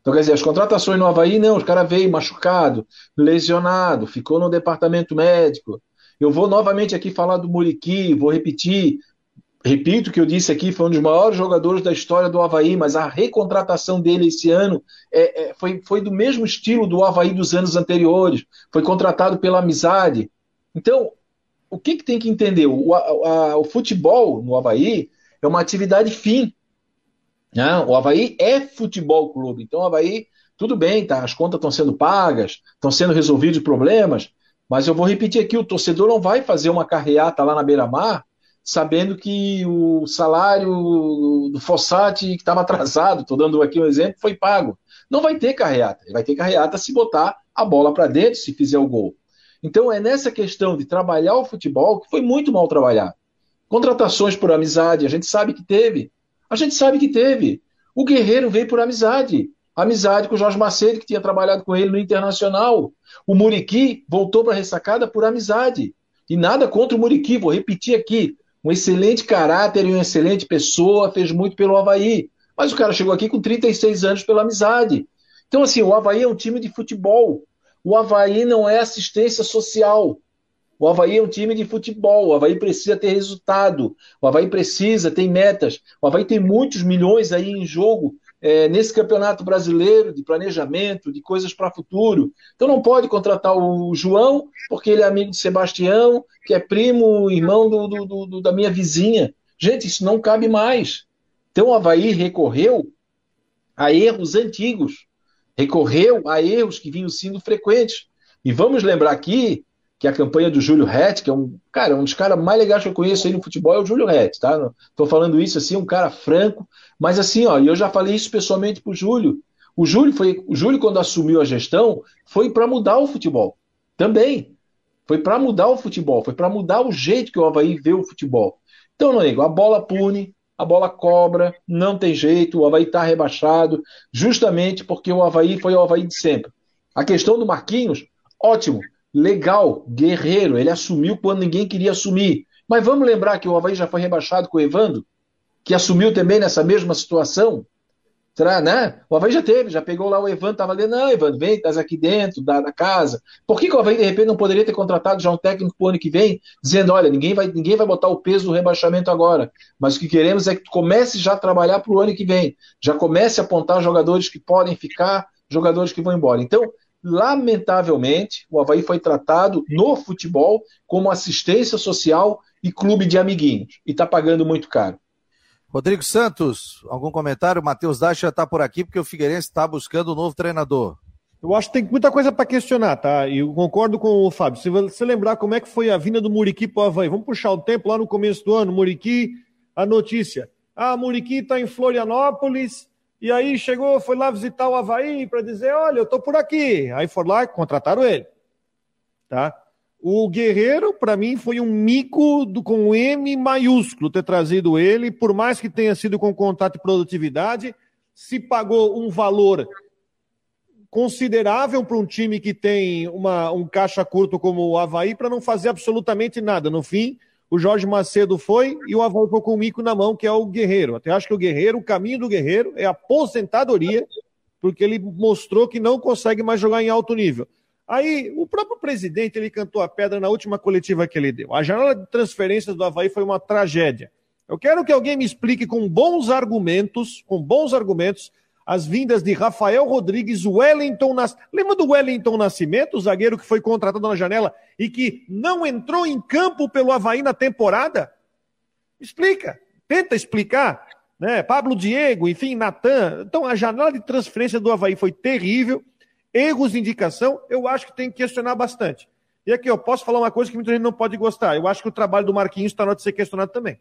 Então, quer dizer, as contratações no Havaí, não, os caras veio machucado, lesionado, ficou no departamento médico. Eu vou novamente aqui falar do Muriqui, vou repetir, repito o que eu disse aqui, foi um dos maiores jogadores da história do Havaí, mas a recontratação dele esse ano é, é, foi, foi do mesmo estilo do Havaí dos anos anteriores. Foi contratado pela amizade. Então, o que, que tem que entender? O, a, o futebol no Havaí é uma atividade fim. Né? O Havaí é futebol clube. Então, o Havaí, tudo bem, tá? as contas estão sendo pagas, estão sendo resolvidos problemas, mas eu vou repetir aqui: o torcedor não vai fazer uma carreata lá na beira-mar sabendo que o salário do Fossati, que estava atrasado, estou dando aqui um exemplo, foi pago. Não vai ter carreata. Vai ter carreata se botar a bola para dentro, se fizer o gol. Então é nessa questão de trabalhar o futebol que foi muito mal trabalhado. Contratações por amizade, a gente sabe que teve. A gente sabe que teve. O Guerreiro veio por amizade. Amizade com o Jorge Macedo, que tinha trabalhado com ele no Internacional. O Muriqui voltou para a ressacada por amizade. E nada contra o Muriqui, vou repetir aqui um excelente caráter e uma excelente pessoa, fez muito pelo Havaí. Mas o cara chegou aqui com 36 anos pela amizade. Então, assim, o Havaí é um time de futebol. O Havaí não é assistência social. O Havaí é um time de futebol. O Havaí precisa ter resultado. O Havaí precisa, tem metas. O Havaí tem muitos milhões aí em jogo é, nesse campeonato brasileiro de planejamento, de coisas para futuro. Então não pode contratar o João, porque ele é amigo de Sebastião, que é primo, irmão do, do, do, da minha vizinha. Gente, isso não cabe mais. Então o Havaí recorreu a erros antigos, recorreu a erros que vinham sendo frequentes. E vamos lembrar aqui que a campanha do Júlio Rett, que é um cara, um dos caras mais legais que eu conheço aí no futebol é o Júlio Rett, tá? Tô falando isso assim, um cara franco, mas assim, ó, eu já falei isso pessoalmente pro Júlio. O Júlio foi, o Júlio quando assumiu a gestão, foi para mudar o futebol. Também. Foi para mudar o futebol, foi para mudar o jeito que o Havaí vê o futebol. Então, nego, a bola pune, a bola cobra, não tem jeito, o Havaí está rebaixado, justamente porque o Havaí foi o Havaí de sempre. A questão do Marquinhos, ótimo legal, guerreiro, ele assumiu quando ninguém queria assumir. Mas vamos lembrar que o Havaí já foi rebaixado com o Evandro, que assumiu também nessa mesma situação. Será, né? O Havaí já teve, já pegou lá o Evandro, estava ali, não, Evandro, vem, estás aqui dentro da, da, casa. Por que, que o Havaí, de repente, não poderia ter contratado já um técnico para o ano que vem, dizendo, olha, ninguém vai, ninguém vai botar o peso do rebaixamento agora, mas o que queremos é que tu comece já a trabalhar para o ano que vem, já comece a apontar jogadores que podem ficar, jogadores que vão embora. Então, lamentavelmente, o Havaí foi tratado no futebol como assistência social e clube de amiguinhos. E está pagando muito caro. Rodrigo Santos, algum comentário? O Matheus Dacha está por aqui porque o Figueirense está buscando um novo treinador. Eu acho que tem muita coisa para questionar, tá? E eu concordo com o Fábio. Se você lembrar como é que foi a vinda do Muriqui para o Havaí, vamos puxar o tempo lá no começo do ano. Muriqui, a notícia. Ah, Muriqui está em Florianópolis, E aí chegou, foi lá visitar o Havaí para dizer: olha, eu tô por aqui. Aí foram lá e contrataram ele. Tá? O Guerreiro, para mim, foi um mico do, com M maiúsculo ter trazido ele, por mais que tenha sido com contato e produtividade, se pagou um valor considerável para um time que tem uma, um caixa curto como o Havaí para não fazer absolutamente nada. No fim, o Jorge Macedo foi e o Havaí ficou com o mico na mão, que é o Guerreiro. Até acho que o Guerreiro, o caminho do Guerreiro é aposentadoria, porque ele mostrou que não consegue mais jogar em alto nível. Aí, o próprio presidente, ele cantou a pedra na última coletiva que ele deu. A janela de transferências do Havaí foi uma tragédia. Eu quero que alguém me explique com bons argumentos, com bons argumentos, as vindas de Rafael Rodrigues, Wellington Nascimento. Lembra do Wellington Nascimento, o zagueiro que foi contratado na janela e que não entrou em campo pelo Havaí na temporada? Explica, tenta explicar. Né? Pablo Diego, enfim, Natan. Então, a janela de transferência do Havaí foi terrível erros de indicação, eu acho que tem que questionar bastante. E aqui, eu posso falar uma coisa que muita gente não pode gostar. Eu acho que o trabalho do Marquinhos está na hora de ser questionado também.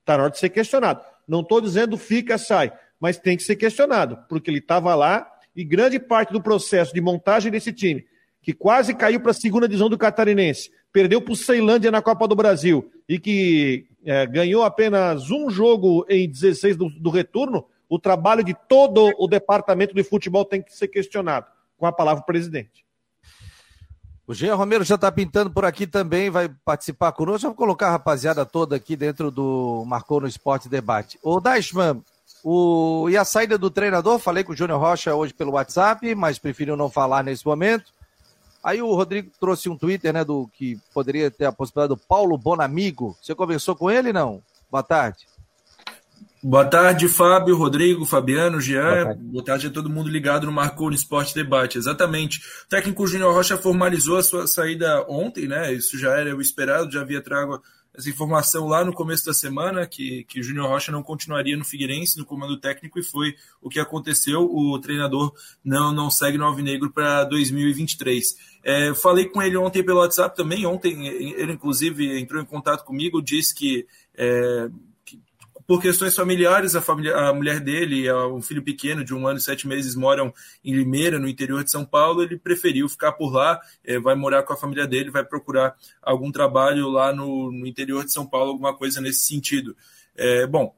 Está na hora de ser questionado. Não estou dizendo fica, sai, mas tem que ser questionado, porque ele estava lá e grande parte do processo de montagem desse time, que quase caiu para a segunda divisão do Catarinense, perdeu para o Ceilândia na Copa do Brasil e que é, ganhou apenas um jogo em 16 do, do retorno, o trabalho de todo o departamento de futebol tem que ser questionado, com a palavra presidente. O Jean Romero já está pintando por aqui também, vai participar conosco. Vamos colocar a rapaziada toda aqui dentro do Marcou no Esporte Debate. O Dashman, o... e a saída do treinador? Falei com o Júnior Rocha hoje pelo WhatsApp, mas preferiu não falar nesse momento. Aí o Rodrigo trouxe um Twitter, né, do que poderia ter a possibilidade do Paulo Bonamigo. Você conversou com ele, não? Boa tarde. Boa tarde, Fábio, Rodrigo, Fabiano, Jean. Boa tarde. Boa tarde a todo mundo ligado no Marcou no Esporte Debate. Exatamente. O técnico Júnior Rocha formalizou a sua saída ontem, né? Isso já era o esperado, já havia trago essa informação lá no começo da semana, que, que o Júnior Rocha não continuaria no Figueirense, no comando técnico, e foi o que aconteceu. O treinador não, não segue no Alvinegro para 2023. É, falei com ele ontem pelo WhatsApp também. Ontem ele, inclusive, entrou em contato comigo, disse que. É, por questões familiares, a, família, a mulher dele e um filho pequeno de um ano e sete meses moram em Limeira, no interior de São Paulo. Ele preferiu ficar por lá, é, vai morar com a família dele, vai procurar algum trabalho lá no, no interior de São Paulo, alguma coisa nesse sentido. É, bom,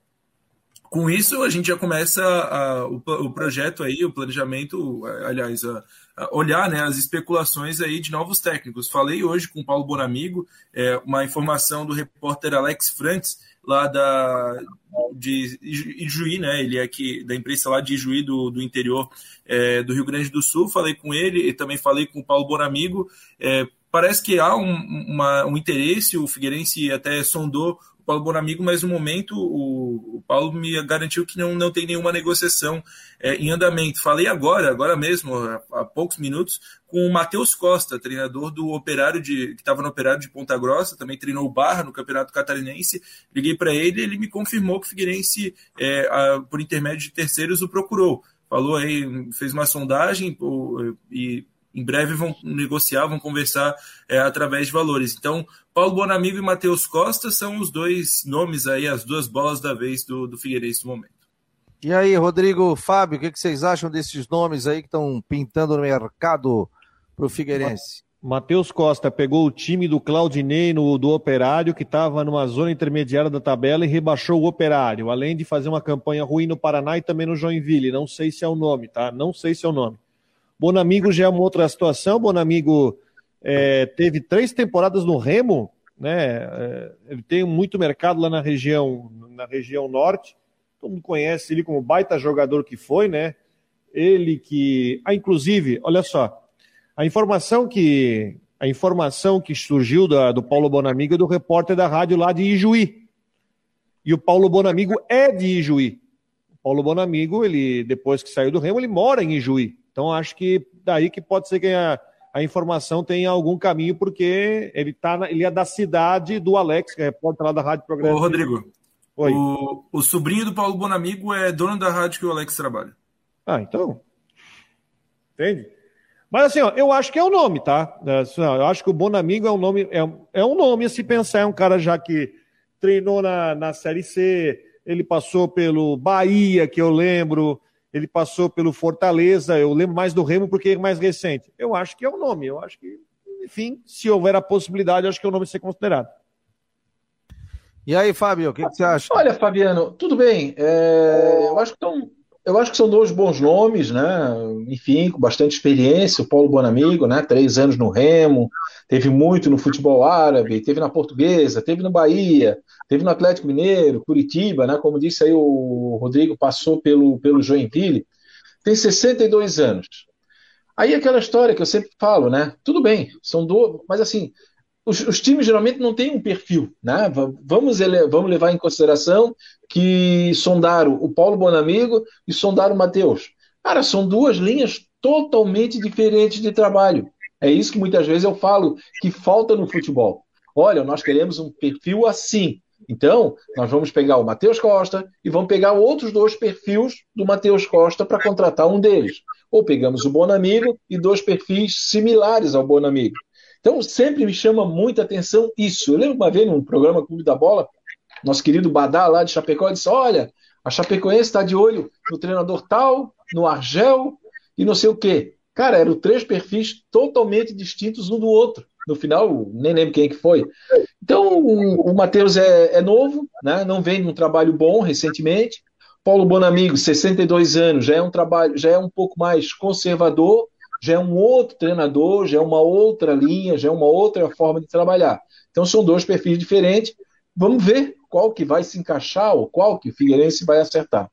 com isso a gente já começa a, o, o, projeto aí, o planejamento, aliás, a, a olhar né, as especulações aí de novos técnicos. Falei hoje com o Paulo Bonamigo, é, uma informação do repórter Alex Frantz, lá da, de Ijuí, né? Ele é aqui da imprensa lá de Ijuí, do, do interior é, do Rio Grande do Sul. Falei com ele e também falei com o Paulo Bonamigo. É, parece que há um, uma, um interesse, o Figueirense até sondou Paulo Bonamigo, mas no momento o, o Paulo me garantiu que não, não tem nenhuma negociação é, em andamento. Falei agora, agora mesmo, há, há poucos minutos, com o Matheus Costa, treinador do Operário de que estava no Operário de Ponta Grossa, também treinou o Barra no Campeonato Catarinense. Liguei para ele, ele me confirmou que o Figueirense, é, a, por intermédio de terceiros, o procurou. Falou aí, fez uma sondagem e em breve vão negociar, vão conversar é, através de valores. Então, Paulo Bonamigo e Matheus Costa são os dois nomes aí, as duas bolas da vez do, do Figueirense no momento. E aí, Rodrigo, Fábio, o que, que vocês acham desses nomes aí que estão pintando no mercado para o Figueirense? Matheus Costa pegou o time do Claudinei no, do Operário, que estava numa zona intermediária da tabela, e rebaixou o Operário, além de fazer uma campanha ruim no Paraná e também no Joinville. Não sei se é o nome, tá? Não sei se é o nome. Bonamigo já é uma outra situação. Bonamigo é, teve três temporadas no Remo, né? É, ele tem muito mercado lá na região, na região norte. Todo mundo conhece ele como baita jogador que foi, né? Ele que, ah, inclusive, olha só, a informação que a informação que surgiu da, do Paulo Bonamigo é do repórter da rádio lá de Ijuí. E o Paulo Bonamigo é de Ijuí. O Paulo Bonamigo, ele depois que saiu do Remo, ele mora em Ijuí. Então, acho que daí que pode ser que a, a informação tenha algum caminho, porque ele, tá na, ele é da cidade do Alex, que é repórter lá da Rádio Programa. Ô, Rodrigo, Oi. O, o sobrinho do Paulo Bonamigo é dono da rádio que o Alex trabalha. Ah, então. Entende? Mas assim, ó, eu acho que é o nome, tá? É, assim, eu acho que o Bonamigo é um nome, é, é um nome a se pensar, é um cara já que treinou na, na Série C, ele passou pelo Bahia, que eu lembro, ele passou pelo Fortaleza, eu lembro mais do Remo porque é mais recente. Eu acho que é o nome, eu acho que, enfim, se houver a possibilidade, acho que é o nome a ser considerado. E aí, Fábio, o que, que, você acha? Olha, Fabiano, tudo bem. É, eu acho que são, eu acho que são dois bons nomes, né? Enfim, com bastante experiência. O Paulo Bonamigo, né? Três anos no Remo, teve muito no futebol árabe, teve na Portuguesa, teve no Bahia, teve no Atlético Mineiro, Curitiba, né? Como disse aí o Rodrigo, passou pelo, pelo Joinville. Tem 62 anos. Aí aquela história que eu sempre falo, né? Tudo bem, são dois, mas assim, os, os, times geralmente não têm um perfil, né? Vamos, ele, vamos levar em consideração que sondaram o Paulo Bonamigo e sondaram o Matheus. Cara, são duas linhas totalmente diferentes de trabalho. É isso que muitas vezes eu falo que falta no futebol. Olha, nós queremos um perfil assim. Então, nós vamos pegar o Matheus Costa e vamos pegar outros dois perfis do Matheus Costa para contratar um deles. Ou pegamos o Bonamigo e dois perfis similares ao Bonamigo. Então, sempre me chama muita atenção isso. Eu lembro uma vez num programa Clube da Bola, nosso querido Badá lá de Chapecó disse: Olha, a Chapecoense está de olho no treinador tal, no Argel e não sei o quê. Cara, eram três perfis totalmente distintos um do outro. No final, nem lembro quem que foi. Então, o, o Matheus é, é, novo, né? não vem de um trabalho bom recentemente. Paulo Bonamigo, 62 anos, já é um trabalho, já é um pouco mais conservador, já é um outro treinador, já é uma outra linha, já é uma outra forma de trabalhar. Então são dois perfis diferentes. Vamos ver qual que vai se encaixar ou qual que o Figueirense vai acertar.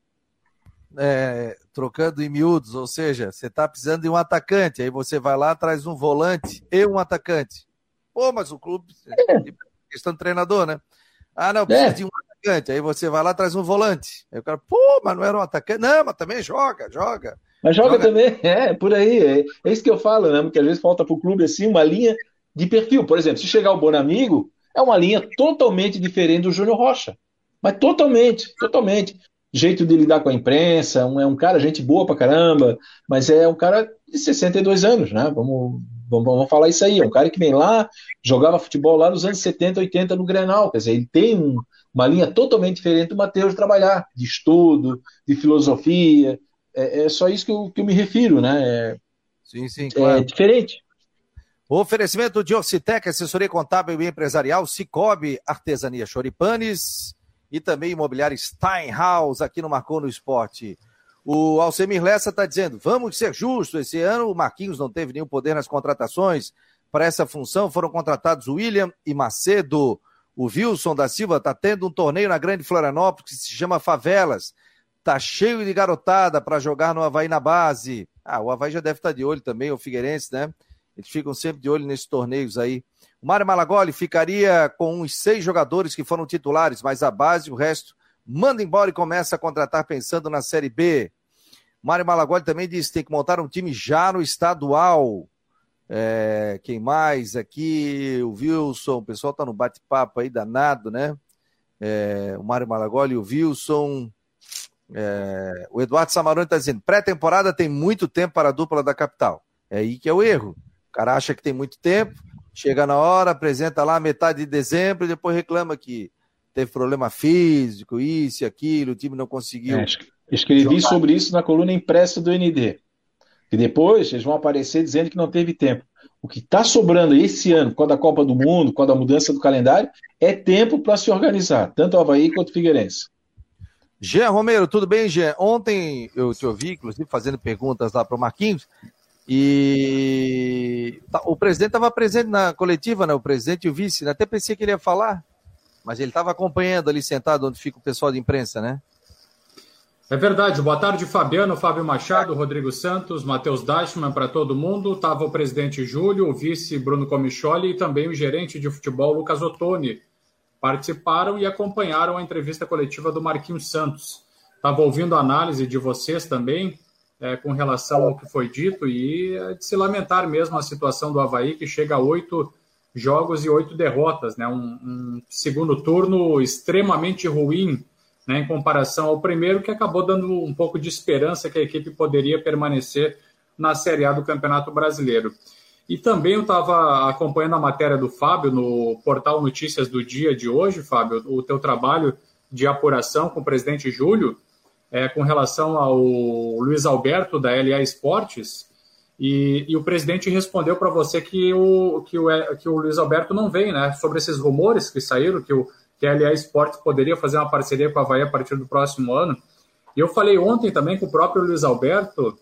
É, trocando em miúdos, ou seja, você está precisando de um atacante, aí você vai lá, traz um volante e um atacante. Pô, mas o clube, é. questão de treinador, né? Ah, não, precisa é. de um atacante, aí você vai lá, traz um volante. Aí o cara, pô, mas não era um atacante? Não, mas também joga, joga. Mas joga, joga, também, é, por aí. É, é, isso que eu falo, né? Porque às vezes falta para o clube assim uma linha de perfil. Por exemplo, se chegar o Bonamigo, é uma linha totalmente diferente do Júnior Rocha. Mas totalmente, totalmente. Jeito de lidar com a imprensa, um, é um cara, gente boa pra caramba, mas é um cara de 62 anos, né? Vamos, vamos, vamos falar isso aí. É um cara que vem lá, jogava futebol lá nos anos 70, 80 no Grenal. Quer dizer, ele tem um, uma linha totalmente diferente do Matheus trabalhar, de estudo, de filosofia, é, é só isso que eu, que eu me refiro, né? É, sim, sim, é claro. É diferente. O oferecimento de Orcitec, assessoria contábil e empresarial, Cicobi, artesania Choripanes e também imobiliário Steinhaus, aqui no Marcou no Esporte. O Alcemir Lessa está dizendo, vamos ser justos, esse ano o Marquinhos não teve nenhum poder nas contratações, para essa função foram contratados William e Macedo. O Wilson da Silva está tendo um torneio na Grande Florianópolis que se chama Favelas. Tá cheio de garotada para jogar no Havaí na base. Ah, o Havaí já deve estar tá de olho também, o Figueirense, né? Eles ficam sempre de olho nesses torneios aí. O Mário Malagoli ficaria com uns seis jogadores que foram titulares, mas a base, o resto, manda embora e começa a contratar pensando na Série B. Mário Malagoli também disse que tem que montar um time já no estadual. É, quem mais aqui? O Wilson, o pessoal tá no bate-papo aí danado, né? É, o Mário Malagoli o Wilson. É, o Eduardo Samarone está dizendo: pré-temporada tem muito tempo para a dupla da capital. É aí que é o erro. O cara acha que tem muito tempo, chega na hora, apresenta lá metade de dezembro e depois reclama que teve problema físico, isso e aquilo, o time não conseguiu. É, escrevi sobre isso na coluna impressa do ND. E depois eles vão aparecer dizendo que não teve tempo. O que está sobrando esse ano, com a da Copa do Mundo, com a da mudança do calendário, é tempo para se organizar, tanto o Havaí quanto o Figueirense. Jean Romero, tudo bem, Jean? Ontem eu te ouvi, inclusive, fazendo perguntas lá para o Marquinhos, e tá, o presidente estava presente na coletiva, né? o presidente e o vice, né? até pensei que ele ia falar, mas ele estava acompanhando ali sentado onde fica o pessoal de imprensa, né? É verdade. Boa tarde, Fabiano, Fábio Machado, Rodrigo Santos, Matheus Dashman, para todo mundo. Estava o presidente Júlio, o vice Bruno Comicholi e também o gerente de futebol Lucas Ottoni participaram e acompanharam a entrevista coletiva do Marquinhos Santos. Estava ouvindo a análise de vocês também é, com relação ao que foi dito e é de se lamentar mesmo a situação do Havaí, que chega a oito jogos e oito derrotas, né? um, um segundo turno extremamente ruim né, em comparação ao primeiro, que acabou dando um pouco de esperança que a equipe poderia permanecer na Série A do Campeonato Brasileiro. E também eu estava acompanhando a matéria do Fábio no portal Notícias do Dia de hoje, Fábio, o teu trabalho de apuração com o presidente Júlio. É, com relação ao Luiz Alberto da LA Esportes, e, e o presidente respondeu para você que o, que, o, que o Luiz Alberto não vem, né? Sobre esses rumores que saíram, que o que a LA Esportes poderia fazer uma parceria com a Havaí a partir do próximo ano. E eu falei ontem também com o próprio Luiz Alberto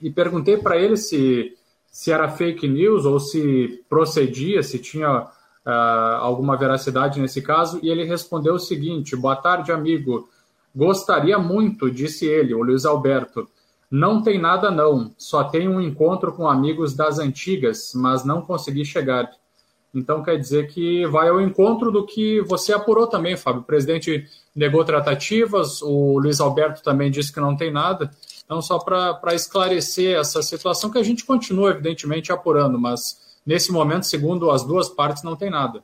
e perguntei para ele se, se era fake news ou se procedia, se tinha uh, alguma veracidade nesse caso, e ele respondeu o seguinte: Boa tarde, amigo. Gostaria muito, disse ele, o Luiz Alberto. Não tem nada, não. Só tem um encontro com amigos das antigas, mas não consegui chegar. Então quer dizer que vai ao encontro do que você apurou também, Fábio. O presidente negou tratativas, o Luiz Alberto também disse que não tem nada. Então, só para esclarecer essa situação, que a gente continua, evidentemente, apurando, mas nesse momento, segundo as duas partes, não tem nada.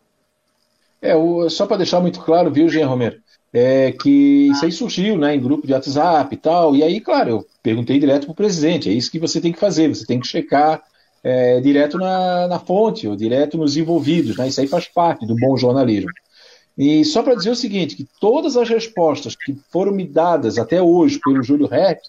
É, o, só para deixar muito claro, viu, Jean Romero, é que isso aí surgiu né, em grupo de WhatsApp e tal, e aí, claro, eu perguntei direto para o presidente, é isso que você tem que fazer, você tem que checar é, direto na, na, fonte, ou direto nos envolvidos, né? Isso aí faz parte do bom jornalismo. E só para dizer o seguinte, que todas as respostas que foram me dadas até hoje pelo Júlio Rep,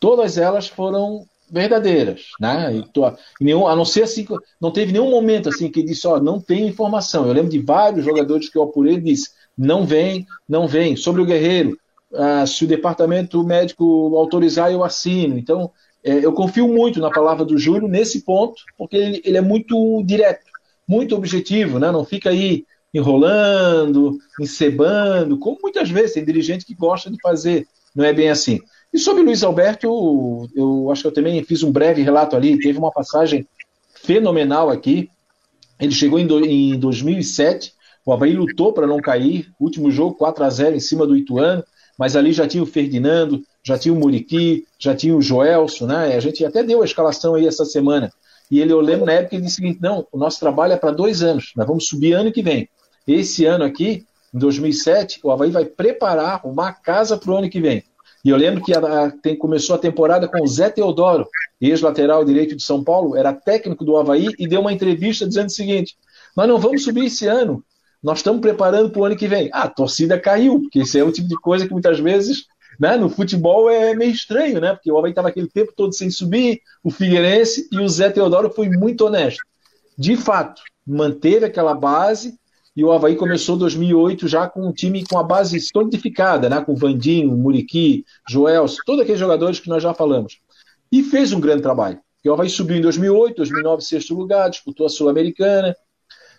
todas elas foram verdadeiras, né? E tô, nenhum, a não ser assim, não teve nenhum momento assim que disse, ó, não tem informação. Eu lembro de vários jogadores que eu apurei e disse, não vem, não vem. Sobre o Guerreiro, ah, se o departamento médico autorizar, eu assino. Então, é, eu confio muito na palavra do Júlio nesse ponto, porque ele, ele, é muito direto, muito objetivo, né? não fica aí enrolando, encebando, como muitas vezes tem dirigente que gosta de fazer, não é bem assim. E sobre o Luiz Alberto, eu, eu acho que eu também fiz um breve relato ali, teve uma passagem fenomenal aqui, ele chegou em, do, em 2007, o Havaí lutou para não cair, último jogo 4 a 0 em cima do Ituano, mas ali já tinha o Ferdinando, já tinha o Muriqui, já tinha o Joelso, né? A gente até deu a escalação aí essa semana. E ele, eu lembro na época, ele disse o seguinte: não, o nosso trabalho é para dois anos, nós vamos subir ano que vem. Esse ano aqui, em 2007, o Havaí vai preparar uma casa para o ano que vem. E eu lembro que a, a, tem, começou a temporada com o Zé Teodoro, ex-lateral direito de São Paulo, era técnico do Havaí, e deu uma entrevista dizendo o seguinte: nós não vamos subir esse ano, nós estamos preparando para o ano que vem. Ah, a torcida caiu, porque isso é o tipo de coisa que muitas vezes né, no futebol é meio estranho, né? Porque o Havaí estava aquele tempo todo sem subir, o Figueirense e o Zé Teodoro foi muito honesto. De fato, manteve aquela base e o Havaí começou 2008 já com um time com a base solidificada, né? Com Vandinho, Muriqui, Joelso, todos aqueles jogadores que nós já falamos. E fez um grande trabalho. O Havaí subiu em 2008, 2009, sexto lugar, disputou a Sul-Americana.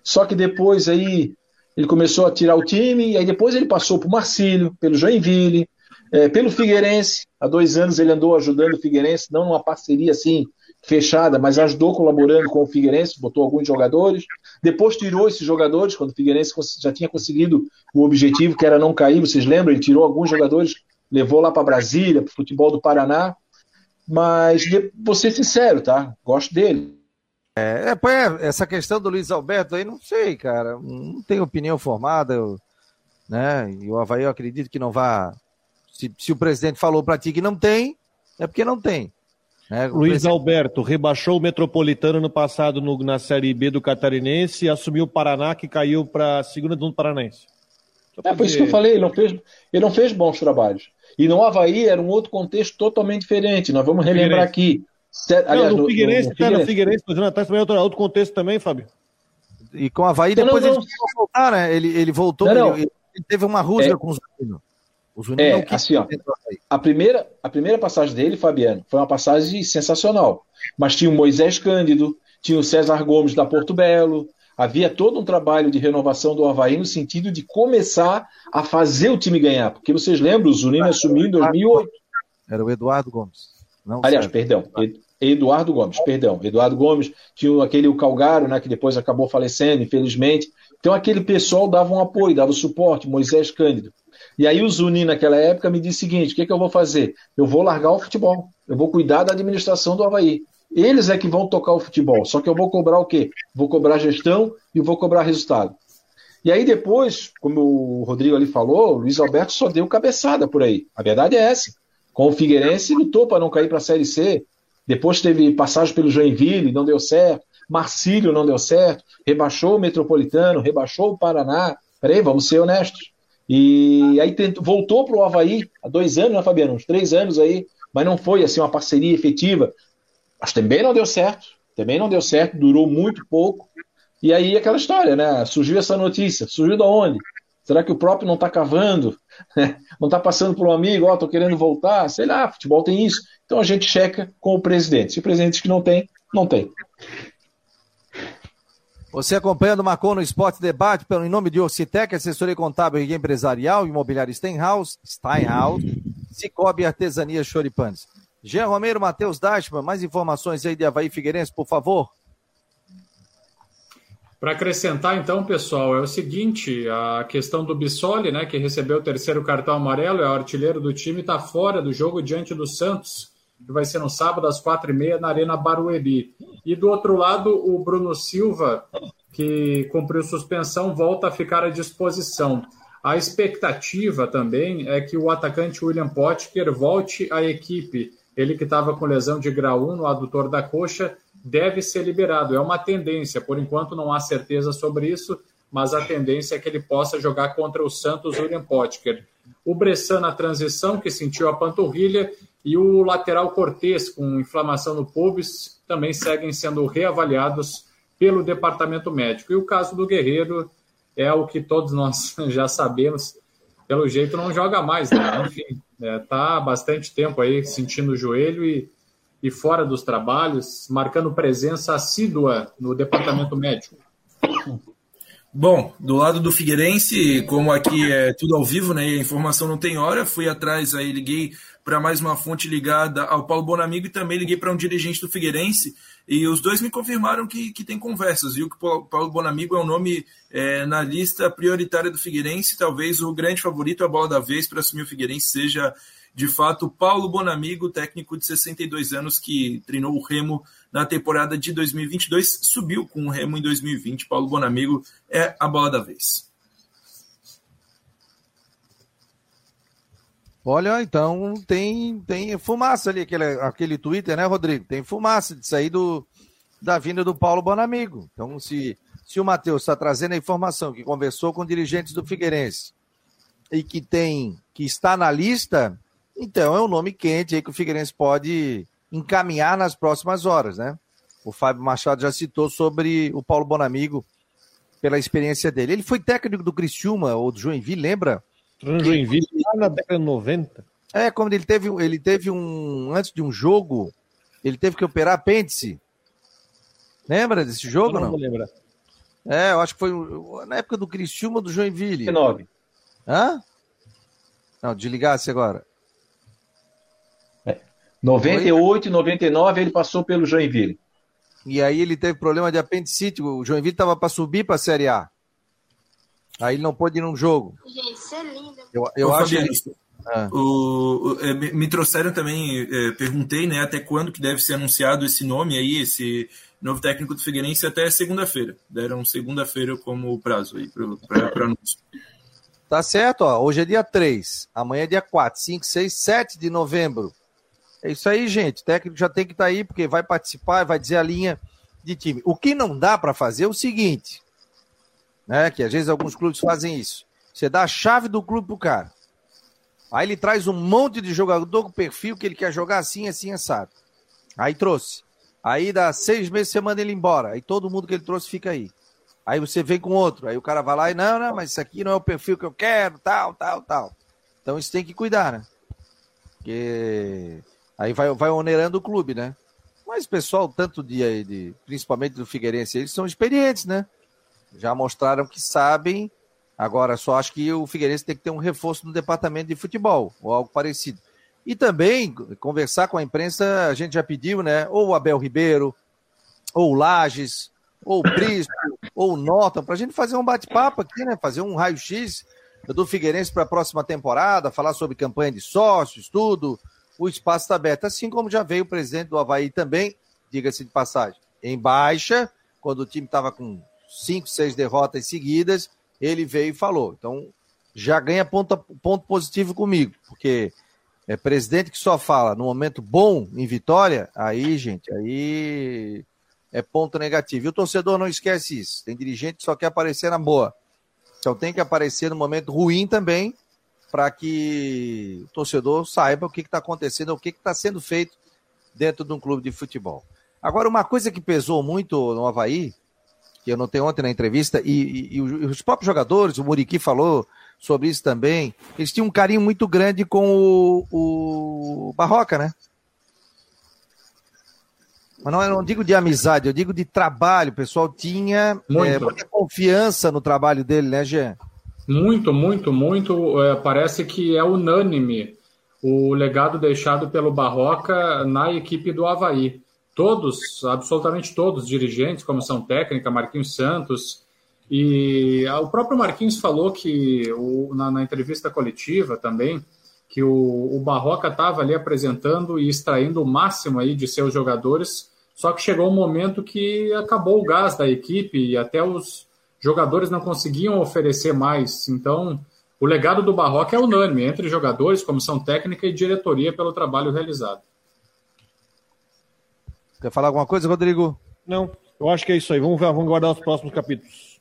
Só que depois aí ele começou a tirar o time, e aí depois ele passou o Marcílio, pelo Joinville, é, pelo Figueirense. Há dois anos ele andou ajudando o Figueirense, não numa parceria assim fechada, mas ajudou colaborando com o Figueirense, botou alguns jogadores. Depois tirou esses jogadores, quando o Figueirense já tinha conseguido o objetivo, que era não cair, vocês lembram? Ele tirou alguns jogadores, levou lá para Brasília, para o futebol do Paraná. Mas vou ser sincero, tá? Gosto dele. É, é, essa questão do Luiz Alberto aí, não sei, cara. Não tenho opinião formada, eu, né? E o Havaí eu acredito que não vá. Se, se o presidente falou para ti que não tem, é porque não tem. Né? Luiz presidente... Alberto rebaixou o Metropolitano no passado no, na Série B do Catarinense e assumiu o Paraná, que caiu para a segunda do Paranaense. É por isso que eu falei, ele não, fez, ele não fez bons trabalhos. E no Havaí era um outro contexto totalmente diferente. Nós vamos relembrar aqui. Aliás, não, no, Figueirense, no, no, tá, no Figueirense, mas atrás também é outro, outro contexto também, Fábio. E com o Havaí, depois não, não, ele voltar, né? Ele, ele voltou, não, ele, ele, teve uma rusga é, com os Juninho. O Juninho é, assim, ó, a primeira, a primeira passagem dele, Fabiano, foi uma passagem sensacional. Mas tinha o Moisés Cândido, tinha o César Gomes da Porto Belo, havia todo um trabalho de renovação do Havaí no sentido de começar a fazer o time ganhar. Porque vocês lembram, o Juninho assumiu em 2008. Era o Eduardo Gomes. Não Aliás, serve. perdão, Eduardo Gomes, perdão. Eduardo Gomes tinha aquele o Calgaro, né, que depois acabou falecendo, infelizmente. Então aquele pessoal dava um apoio, dava suporte, Moisés Cândido. E aí o Zuni, naquela época, me disse o seguinte: o que, é que eu vou fazer? Eu vou largar o futebol, eu vou cuidar da administração do Havaí. Eles é que vão tocar o futebol, só que eu vou cobrar o quê? Vou cobrar gestão e vou cobrar resultado. E aí depois, como o Rodrigo ali falou, o Luiz Alberto só deu cabeçada por aí. A verdade é essa com o Figueirense lutou para não cair para a Série C. Depois teve passagem pelo Joinville, não deu certo. Marcílio não deu certo. Rebaixou o Metropolitano, rebaixou o Paraná. Peraí, vamos ser honestos. E aí tentou, voltou para o Havaí há dois anos, né, Fabiano? Uns três anos aí, mas não foi assim uma parceria efetiva. Mas também não deu certo. Também não deu certo, durou muito pouco. E aí aquela história, né? Surgiu essa notícia. Surgiu da onde? Será que o próprio não está cavando? não está passando por um amigo, ó, oh, estou querendo voltar? Sei lá, futebol tem isso. Então a gente checa com o presidente. Se o presidente que não tem, não tem. Você acompanhando o Marcon no Esporte Debate pelo em nome de Ocitec, assessoria contábil e empresarial, imobiliário Steinhaus, Steinhaus, Cicobi Artesania Choripanes. Jean Romero, Matheus Dashman, mais informações aí de Havaí Figueirense, por favor. Para acrescentar, então, pessoal, é o seguinte: a questão do Bissoli, né, que recebeu o terceiro cartão amarelo, é o artilheiro do time, está fora do jogo diante do Santos, que vai ser no sábado às quatro e meia na Arena Barueri. E do outro lado, o Bruno Silva, que cumpriu suspensão, volta a ficar à disposição. A expectativa também é que o atacante William Potker volte à equipe. Ele que estava com lesão de grau 1 no adutor da coxa deve ser liberado. É uma tendência, por enquanto não há certeza sobre isso, mas a tendência é que ele possa jogar contra o Santos William Potker. O Bressan na transição, que sentiu a panturrilha, e o lateral Cortez, com inflamação no pubis, também seguem sendo reavaliados pelo departamento médico. E o caso do Guerreiro é o que todos nós já sabemos, pelo jeito não joga mais, né? Enfim, está é, tá há bastante tempo aí sentindo o joelho e e fora dos trabalhos, marcando presença assídua no departamento médico. Bom, do lado do Figueirense, como aqui é tudo ao vivo, né? A informação não tem hora, fui atrás aí, liguei para mais uma fonte ligada ao Paulo Bonamigo e também liguei para um dirigente do Figueirense e os dois me confirmaram que, que tem conversas, viu? Que o Paulo Bonamigo é um nome é, na lista prioritária do Figueirense, talvez o grande favorito, a bola da vez para assumir o Figueirense seja de fato, Paulo Bonamigo, técnico de 62 anos que treinou o Remo na temporada de 2022, subiu com o Remo em 2020. Paulo Bonamigo é a bola da vez. Olha, então tem, tem fumaça ali, aquele, aquele Twitter, né, Rodrigo? Tem fumaça de sair do, da vinda do Paulo Bonamigo. Então, se, se o Matheus está trazendo a informação que conversou com dirigentes do Figueirense e que tem que está na lista, então é um nome quente aí que o Figueirense pode encaminhar nas próximas horas, né? O Fábio Machado já citou sobre o Paulo Bonamigo pela experiência dele. Ele foi técnico do Criciúma ou do Joinville, lembra? Joinville lá na década de 90. É, quando ele teve, ele teve um antes de um jogo, ele teve que operar apêndice. Lembra desse jogo eu não? Não lembra. É, eu acho que foi na época do Criciúma do Joinville. 19. Hã? Não, desligasse agora. 98 e 99 ele passou pelo Joinville. E aí ele teve problema de apendicite. O Joinville estava para subir para a Série A. Aí ele não pôde ir num jogo. Gente, isso é lindo. Eu, eu Ô, acho Fabiano, que... ah. o, o, é, me trouxeram também, é, perguntei, né, até quando que deve ser anunciado esse nome aí, esse novo técnico do Figueirense, até segunda-feira. Deram segunda-feira como prazo aí para anúncio. Tá certo, ó. Hoje é dia 3, amanhã é dia 4, 5, 6, 7 de novembro. É isso aí, gente. O técnico já tem que estar tá aí, porque vai participar, vai dizer a linha de time. O que não dá para fazer é o seguinte, né? Que às vezes alguns clubes fazem isso. Você dá a chave do clube pro cara. Aí ele traz um monte de jogador com perfil que ele quer jogar assim, assim, assado. Aí trouxe. Aí dá seis meses você manda ele embora. Aí todo mundo que ele trouxe fica aí. Aí você vem com outro. Aí o cara vai lá e não, não, mas isso aqui não é o perfil que eu quero, tal, tal, tal. Então isso tem que cuidar, né? Porque Aí vai, vai onerando o clube, né? Mas o pessoal, tanto de, de, principalmente do Figueirense, eles são experientes, né? Já mostraram que sabem. Agora, só acho que o Figueirense tem que ter um reforço no departamento de futebol, ou algo parecido. E também, conversar com a imprensa, a gente já pediu, né? Ou o Abel Ribeiro, ou o Lages, ou o Prisco, ou o Norton, para a gente fazer um bate-papo aqui, né? Fazer um raio-x do Figueirense para a próxima temporada, falar sobre campanha de sócios, tudo, o espaço está aberto. Assim como já veio o presidente do Havaí também, diga-se de passagem, em baixa, quando o time estava com cinco, seis derrotas seguidas, ele veio e falou. Então, já ganha ponto, ponto positivo comigo, porque é presidente que só fala no momento bom em vitória, aí, gente, aí é ponto negativo. E o torcedor não esquece isso. Tem dirigente que só quer aparecer na boa. Então tem que aparecer no momento ruim também, para que o torcedor saiba o que está acontecendo, o que está sendo feito dentro de um clube de futebol. Agora, uma coisa que pesou muito no Havaí, que eu notei ontem na entrevista, e, e, e os próprios jogadores, o Muriqui falou sobre isso também, eles tinham um carinho muito grande com o, o Barroca, né? Mas não, eu não digo de amizade, eu digo de trabalho. O pessoal tinha é, muita confiança no trabalho dele, né, Jean? Muito, muito, muito. É, parece que é unânime o legado deixado pelo Barroca na equipe do Havaí. Todos, absolutamente todos, dirigentes, comissão técnica, Marquinhos Santos. E o próprio Marquinhos falou que, o, na, na, entrevista coletiva também, que o, o Barroca estava ali apresentando e extraindo o máximo aí de seus jogadores só que chegou um momento que acabou o gás da equipe e até os jogadores não conseguiam oferecer mais. Então, o legado do Barroca é unânime entre jogadores, comissão técnica e diretoria pelo trabalho realizado. Quer falar alguma coisa, Rodrigo? Não, eu acho que é isso aí. Vamos, ver, vamos guardar os próximos capítulos.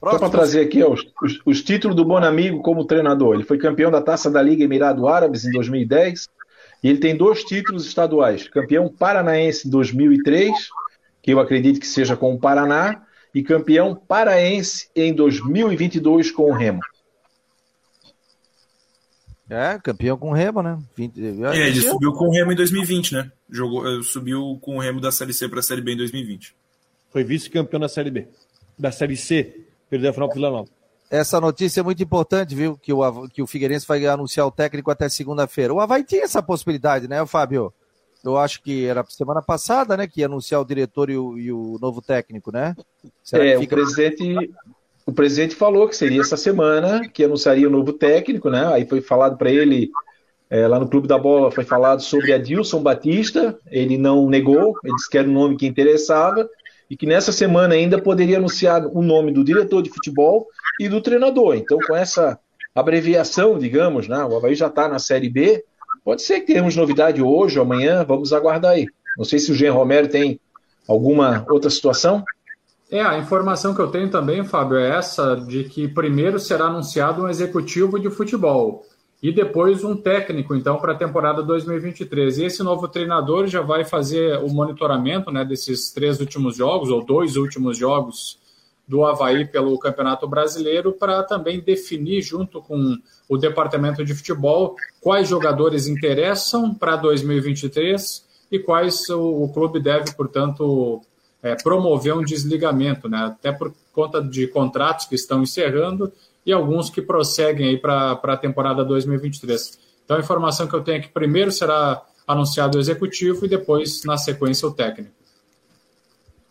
Próximo. Só para trazer aqui ó, os, os, os, títulos do Bonamigo como treinador. Ele foi campeão da Taça da Liga Emirado Árabes em 2010, e ele tem dois títulos estaduais: campeão paranaense em 2003, que eu acredito que seja com o Paraná, e campeão paraense em 2022 com o Remo. É, campeão com o Remo, né? 20... É, ele subiu com o Remo em 2020, né? Jogou, eh, subiu com o Remo da Série C para a Série B em 2020. Foi vice-campeão da Série B. Da Série C, perdeu a final para Vila Nova essa notícia é muito importante, viu? Que o, que o Figueirense vai anunciar o técnico até segunda-feira. O Havaí tinha essa possibilidade, né, Fábio? Eu acho que era semana passada, né? Que ia anunciar o diretor e o, e o novo técnico, né? Será é, fica... o presidente. O presidente falou que seria essa semana que anunciaria o novo técnico, né? Aí foi falado para ele é, lá no Clube da Bola foi falado sobre Adilson Batista, ele não negou, ele disse que era o nome que interessava, e que nessa semana ainda poderia anunciar o nome do diretor de futebol e do treinador. Então, com essa abreviação, digamos, né, o Havaí já está na Série B, pode ser que tenhamos novidade hoje ou amanhã, vamos aguardar aí. Não sei se o Jean Romero tem alguma outra situação. É, a informação que eu tenho também, Fábio, é essa de que primeiro será anunciado um executivo de futebol e depois um técnico, então, para a temporada 2023. E esse novo treinador já vai fazer o monitoramento né, desses três últimos jogos, ou dois últimos jogos do Havaí pelo Campeonato Brasileiro, para também definir, junto com o departamento de futebol, quais jogadores interessam para 2023 e quais o, o clube deve, portanto, é, promover um desligamento, né, até por conta de contratos que estão encerrando e alguns que prosseguem aí para a temporada 2023. Então, a informação que eu tenho é que primeiro será anunciado o executivo e depois, na sequência, o técnico.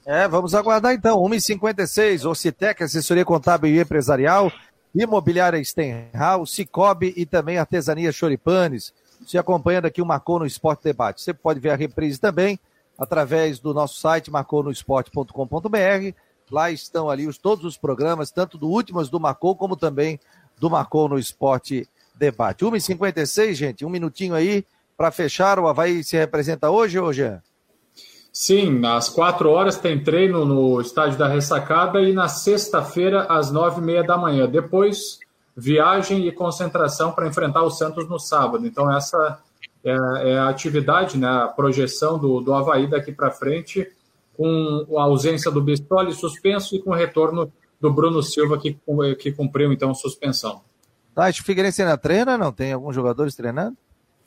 É, vamos aguardar então. 1h56, Ocitec, assessoria contábil e empresarial, imobiliária Stenhouse, Cicobi e também artesania Choripanes. Se acompanhando aqui o Marcou no Esporte Debate. Você pode ver a reprise também através do nosso site marconosport.com.br Lá estão ali os, todos os programas, tanto do Últimas do Marcou, como também do Marcou no Esporte Debate. 1h56, gente, um minutinho aí para fechar. O Havaí se representa hoje, hoje? Sim, às quatro horas tem treino no estádio da Ressacada e na sexta-feira, às nove e meia da manhã. Depois, viagem e concentração para enfrentar o Santos no sábado. Então, essa é, é a atividade, né, a projeção do, do Havaí daqui para frente com a ausência do Bistoli suspenso e com o retorno do Bruno Silva, que, que cumpriu então suspensão. Tá, o Figueirense ainda treina, não? Tem alguns jogadores treinando?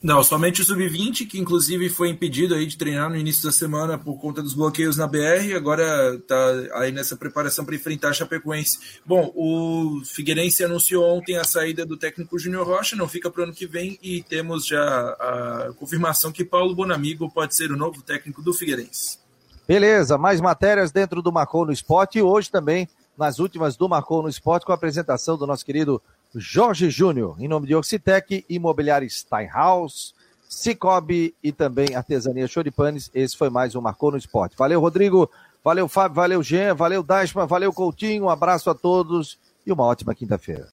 Não, somente o Sub-20, que inclusive foi impedido aí de treinar no início da semana por conta dos bloqueios na BR, agora está aí nessa preparação para enfrentar a Chapecoense. Bom, o Figueirense anunciou ontem a saída do técnico Júnior Rocha, não fica para o ano que vem, e temos já a confirmação que Paulo Bonamigo pode ser o novo técnico do Figueirense. Beleza, mais matérias dentro do Marcou no Esporte e hoje também nas últimas do Marcou no Esporte com a apresentação do nosso querido Jorge Júnior, em nome de Oxitec, Imobiliária Steinhaus, Cicobi e também Artesania Choripanes. Esse foi mais um Marcou no Esporte. Valeu, Rodrigo. Valeu, Fábio. Valeu, Jean. Valeu, Dashman. Valeu, Coutinho. Um abraço a todos e uma ótima quinta-feira.